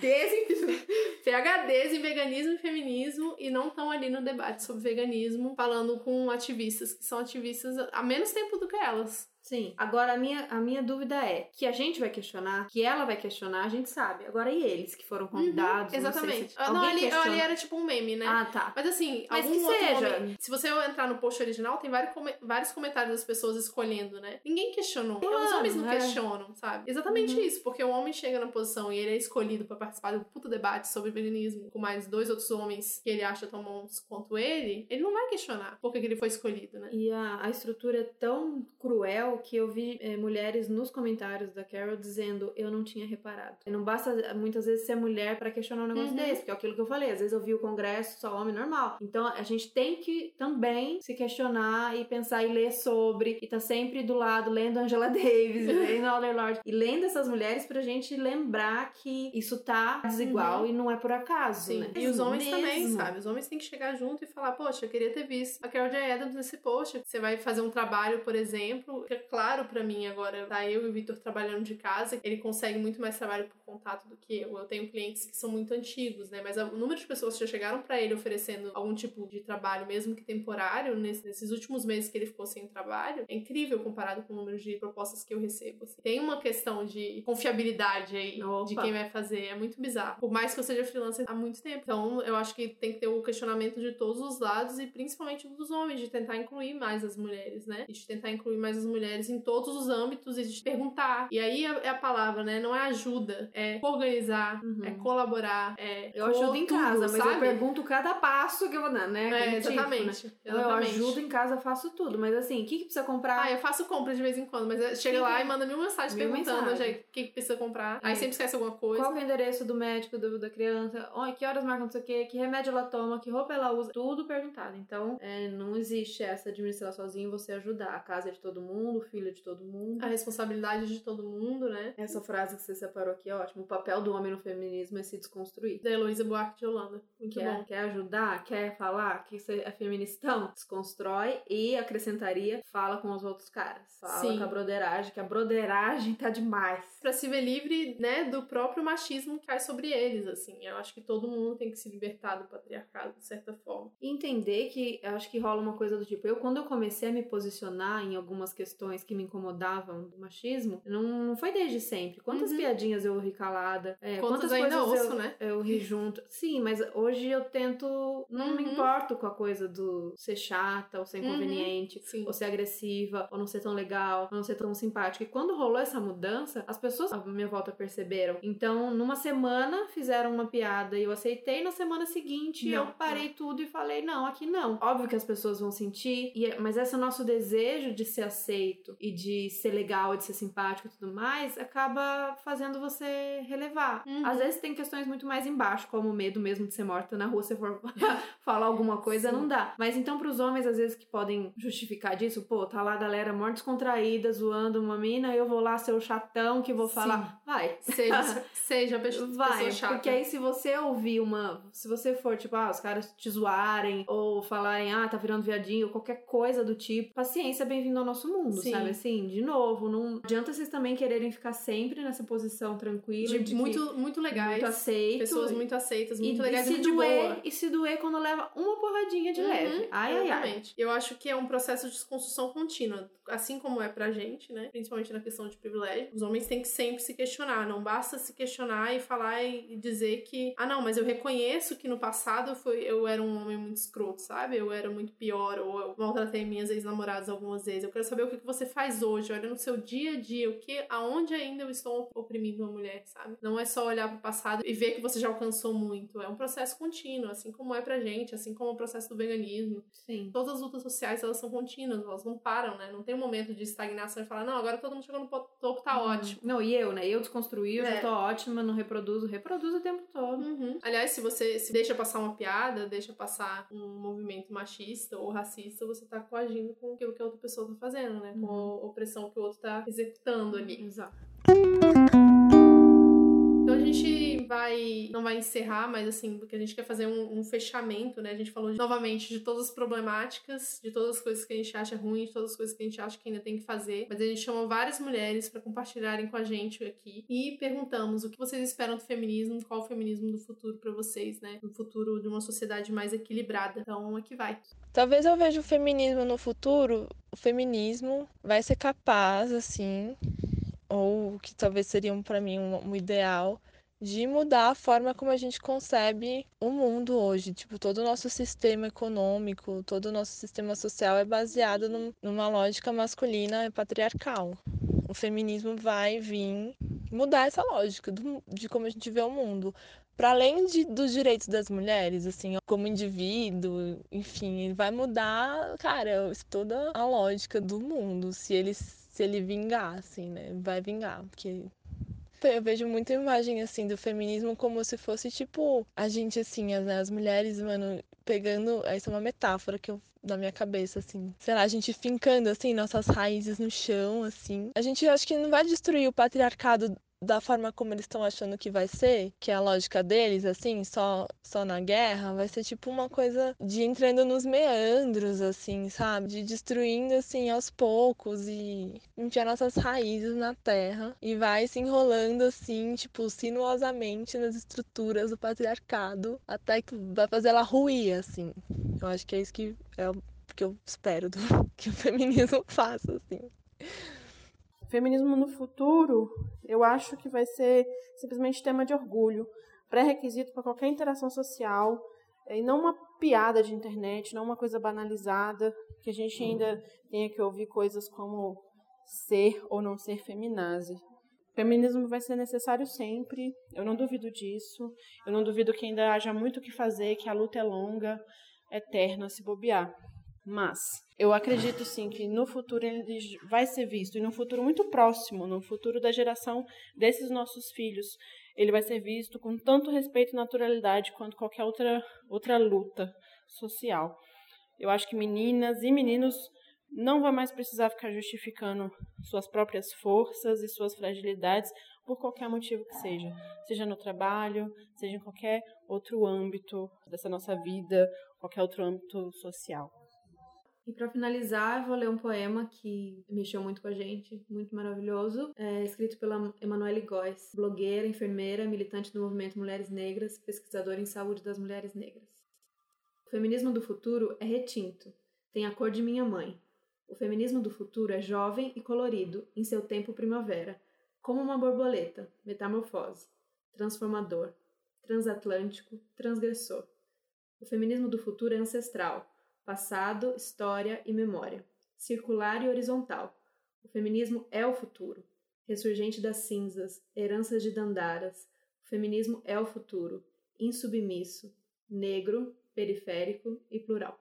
PHDs PHDs em veganismo e feminismo e não estão ali no debate sobre veganismo, falando com ativistas que são ativistas há menos tempo do que elas. Sim. Agora, a minha, a minha dúvida é que a gente vai questionar, que ela vai questionar, a gente sabe. Agora, e eles que foram convidados? Uhum, exatamente. Se Ah, não, ali, questiona... ali era tipo um meme, né? Ah, tá. Mas assim, Mas algum que outro seja. homem- se você entrar no post original, tem vários, come- vários comentários das pessoas escolhendo, né? Ninguém questionou. Os Claro, homens não é. questionam, sabe? Exatamente Uhum. isso, porque o homem chega na posição e ele é escolhido pra participar do puto debate sobre feminismo com mais dois outros homens que ele acha tão bons quanto ele, ele não vai questionar por que que ele foi escolhido, né? E a, a estrutura é tão cruel que eu vi eh, mulheres nos comentários da Carol dizendo eu não tinha reparado. Não basta eh, muitas vezes ser mulher pra questionar um negócio Uhum. desse, porque é aquilo que eu falei. Às vezes eu vi o congresso só homem normal. Então a gente tem que também se questionar e pensar e ler sobre e tá sempre do lado lendo Angela Davis, lendo Audre Lorde e lendo essas mulheres pra gente lembrar que isso tá desigual e não é por acaso, Sim. né? E os homens Mesmo. também, sabe? Os homens têm que chegar junto e falar, poxa, eu queria ter visto a Carol J. Adams nesse post. Você vai fazer um trabalho, por exemplo, que é claro pra mim agora, tá eu e o Vitor trabalhando de casa, ele consegue muito mais trabalho por contato do que eu. Eu tenho clientes que são muito antigos, né? Mas o número de pessoas que já chegaram pra ele oferecendo algum tipo de trabalho, mesmo que temporário, nesse- nesses últimos meses que ele ficou sem trabalho, é incrível comparado com o número de propostas que eu recebo. assim. Tem uma questão de confiabilidade aí de Opa. quem vai fazer. É muito bizarro. Por mais que eu seja freelancer há muito tempo. Então, eu acho que tem que ter o questionamento de todos os lados e principalmente dos homens, de tentar incluir mais as mulheres, né? E de tentar incluir mais as mulheres em todos os âmbitos e de perguntar. E aí é é a palavra, né? Não é ajuda, é organizar, Uhum. é colaborar, é. Eu ajudo em tudo, casa, mas sabe? eu pergunto cada passo que eu vou dar, né? É, Aquele tipo, né? exatamente. Eu exatamente. ajudo em casa, faço tudo. Mas assim, o que, que precisa comprar? Ah, eu faço compra de vez em quando, mas é, chega lá e manda mil mensagens Mil perguntando o que, que precisa comprar. Aí É. sempre esquece alguma coisa. Qual é o endereço do médico do- da criança? Oi, que horas marcam não sei o quê? Que remédio ela toma? Que roupa ela usa? Tudo perguntado. Então, é, não existe essa administrar sozinho você ajudar. A casa é de todo mundo, o filho é de todo mundo. A responsabilidade de todo mundo, né? Essa frase que você separou aqui é ótima. O papel do homem no feminismo é se desconstruir. Da Heloísa Buarque de Holanda. Muito Quer, bom. quer ajudar? Quer falar que você é feministão? Desconstrói e acrescentaria, fala com os outros caras. Fala Sim. com a broderagem, que a broderagem tá demais. Pra se ver livre, né, do próprio machismo que cai sobre eles, assim. Eu acho que todo mundo tem que se libertar do patriarcado, de certa forma. Entender que eu acho que rola uma coisa do tipo, eu quando eu comecei a me posicionar em algumas questões que me incomodavam do machismo, não, não foi desde sempre. Quantas Uhum. piadinhas eu ri calada? É, Quantas quantas ainda coisas ouço, eu, né? eu ri junto. Sim, mas hoje eu tento. Não me Uhum. importo com a coisa do ser chata, ou ser Uhum. inconveniente, Sim. ou ser agressiva, ou não ser tão legal, ou não ser tão simpática. E quando rolou essa mudança, as pessoas à minha volta perceberam. Então, numa semana fizeram uma piada e eu aceitei, na semana seguinte Não, eu parei tudo e falei: não, aqui não. Óbvio que as pessoas vão sentir, e é- mas esse nosso desejo de ser aceito e de ser legal de ser simpático e tudo mais acaba fazendo você relevar. Uhum. Às vezes tem questões muito mais embaixo, como o medo mesmo de ser morta na rua se for falar alguma coisa, Sim. não dá. Mas então, pros homens, às vezes, que podem justificar disso, pô, tá lá a galera mó descontraída, zoando uma mina, eu vou lá ser o chatão que vou Sim. falar. Vai. Seja, seja pessoa Vai, chata. porque aí se você ouvir uma. Se você for, tipo, ah, os caras te zoarem, ou falarem, ah, tá virando viadinho, ou qualquer coisa do tipo, paciência, bem-vindo ao nosso mundo, Sim. Sabe? Assim, de novo, não adianta vocês também quererem ficar sempre nessa posição tranquila, de, de, muito, muito legais. muito aceito. Pessoas muito aceitas, e, muito e legais, se muito doer, boa. E se doer quando leva uma porradinha de Uhum, leve. Ai, ai, ai. Exatamente. Eu acho que é um processo de desconstrução contínua, assim como é pra gente, né? Principalmente na questão de privilégio. Os homens têm que sempre se questionar. Não basta se questionar e falar e dizer que, ah, não, mas eu reconheço que no passado eu, fui, eu era um homem muito escroto, sabe? Eu era muito pior, ou eu maltratei minhas ex-namoradas algumas vezes. Eu quero saber o que que você faz hoje, olha no seu dia a dia, o que, aonde ainda eu estou oprimindo uma mulher, sabe? Não é só olhar pro passado e ver que você já alcançou muito. É um processo contínuo, assim como é pra gente, assim como é o processo do veganismo Sim. todas as lutas sociais elas são contínuas, elas não param, né? Não tem um momento de estagnação e falar, não, agora todo mundo chegou no topo, tá ótimo. Não, e eu, né? Eu desconstruí, eu É. já tô ótima, não reproduzo, reproduzo o tempo todo. Uhum. Aliás, se você se deixa passar uma piada, deixa passar um movimento machista ou racista, você tá coagindo com aquilo que a outra pessoa tá fazendo, né? Com a opressão que o outro tá executando ali. Exato. Vai, não vai encerrar, mas assim, porque a gente quer fazer um, um fechamento, né? A gente falou de, novamente de todas as problemáticas, de todas as coisas que a gente acha ruim, de todas as coisas que a gente acha que ainda tem que fazer. Mas a gente chamou várias mulheres para compartilharem com a gente aqui e perguntamos o que vocês esperam do feminismo, qual o feminismo do futuro para vocês, né? No futuro de uma sociedade mais equilibrada. Então, aqui vai. Talvez eu veja o feminismo no futuro, o feminismo vai ser capaz, assim, ou que talvez seria para mim um, um ideal, de mudar a forma como a gente concebe o mundo hoje. Tipo, todo o nosso sistema econômico, todo o nosso sistema social é baseado num, numa lógica masculina e patriarcal. O feminismo vai vir mudar essa lógica do, de como a gente vê o mundo. Para além de, dos direitos das mulheres, assim, como indivíduo, enfim, vai mudar, cara, toda a lógica do mundo, se ele, se ele vingar, assim, né? Vai vingar, porque eu vejo muita imagem, assim, do feminismo como se fosse, tipo, a gente, assim, as, né, as mulheres, mano, pegando. Essa é uma metáfora que eu na minha cabeça, assim. Sei lá, a gente fincando, assim, nossas raízes no chão, assim. A gente acho que não vai destruir o patriarcado da forma como eles estão achando que vai ser, que é a lógica deles, assim, só, só na guerra, vai ser tipo uma coisa de entrando nos meandros, assim, sabe? De destruindo, assim, aos poucos e enfiar nossas raízes na terra e vai se enrolando, assim, tipo, sinuosamente nas estruturas do patriarcado até que vai fazer ela ruir, assim. Eu acho que é isso que é o que eu espero do, que o feminismo faça, assim. Feminismo no futuro, eu acho que vai ser simplesmente tema de orgulho, pré-requisito para qualquer interação social, e não uma piada de internet, não uma coisa banalizada, que a gente ainda tenha que ouvir coisas como ser ou não ser feminazi. Feminismo vai ser necessário sempre, eu não duvido disso. Eu não duvido que ainda haja muito o que fazer, que a luta é longa, eterna se bobear. Mas eu acredito sim que no futuro ele vai ser visto, e no futuro muito próximo, no futuro da geração desses nossos filhos, ele vai ser visto com tanto respeito e naturalidade quanto qualquer outra, outra luta social. Eu acho que meninas e meninos não vão mais precisar ficar justificando suas próprias forças e suas fragilidades por qualquer motivo que seja, seja no trabalho, seja em qualquer outro âmbito dessa nossa vida, qualquer outro âmbito social. E para finalizar, vou ler um poema que mexeu muito com a gente, muito maravilhoso, é escrito pela Emanuele Góes, blogueira, enfermeira, militante do movimento Mulheres Negras, pesquisadora em saúde das mulheres negras. O feminismo do futuro é retinto, tem a cor de minha mãe. O feminismo do futuro é jovem e colorido, em seu tempo primavera, como uma borboleta, metamorfose, transformador, transatlântico, transgressor. O feminismo do futuro é ancestral, passado, história e memória, circular e horizontal. O feminismo é o futuro, ressurgente das cinzas, heranças de Dandaras. O feminismo é o futuro, insubmisso, negro, periférico e plural.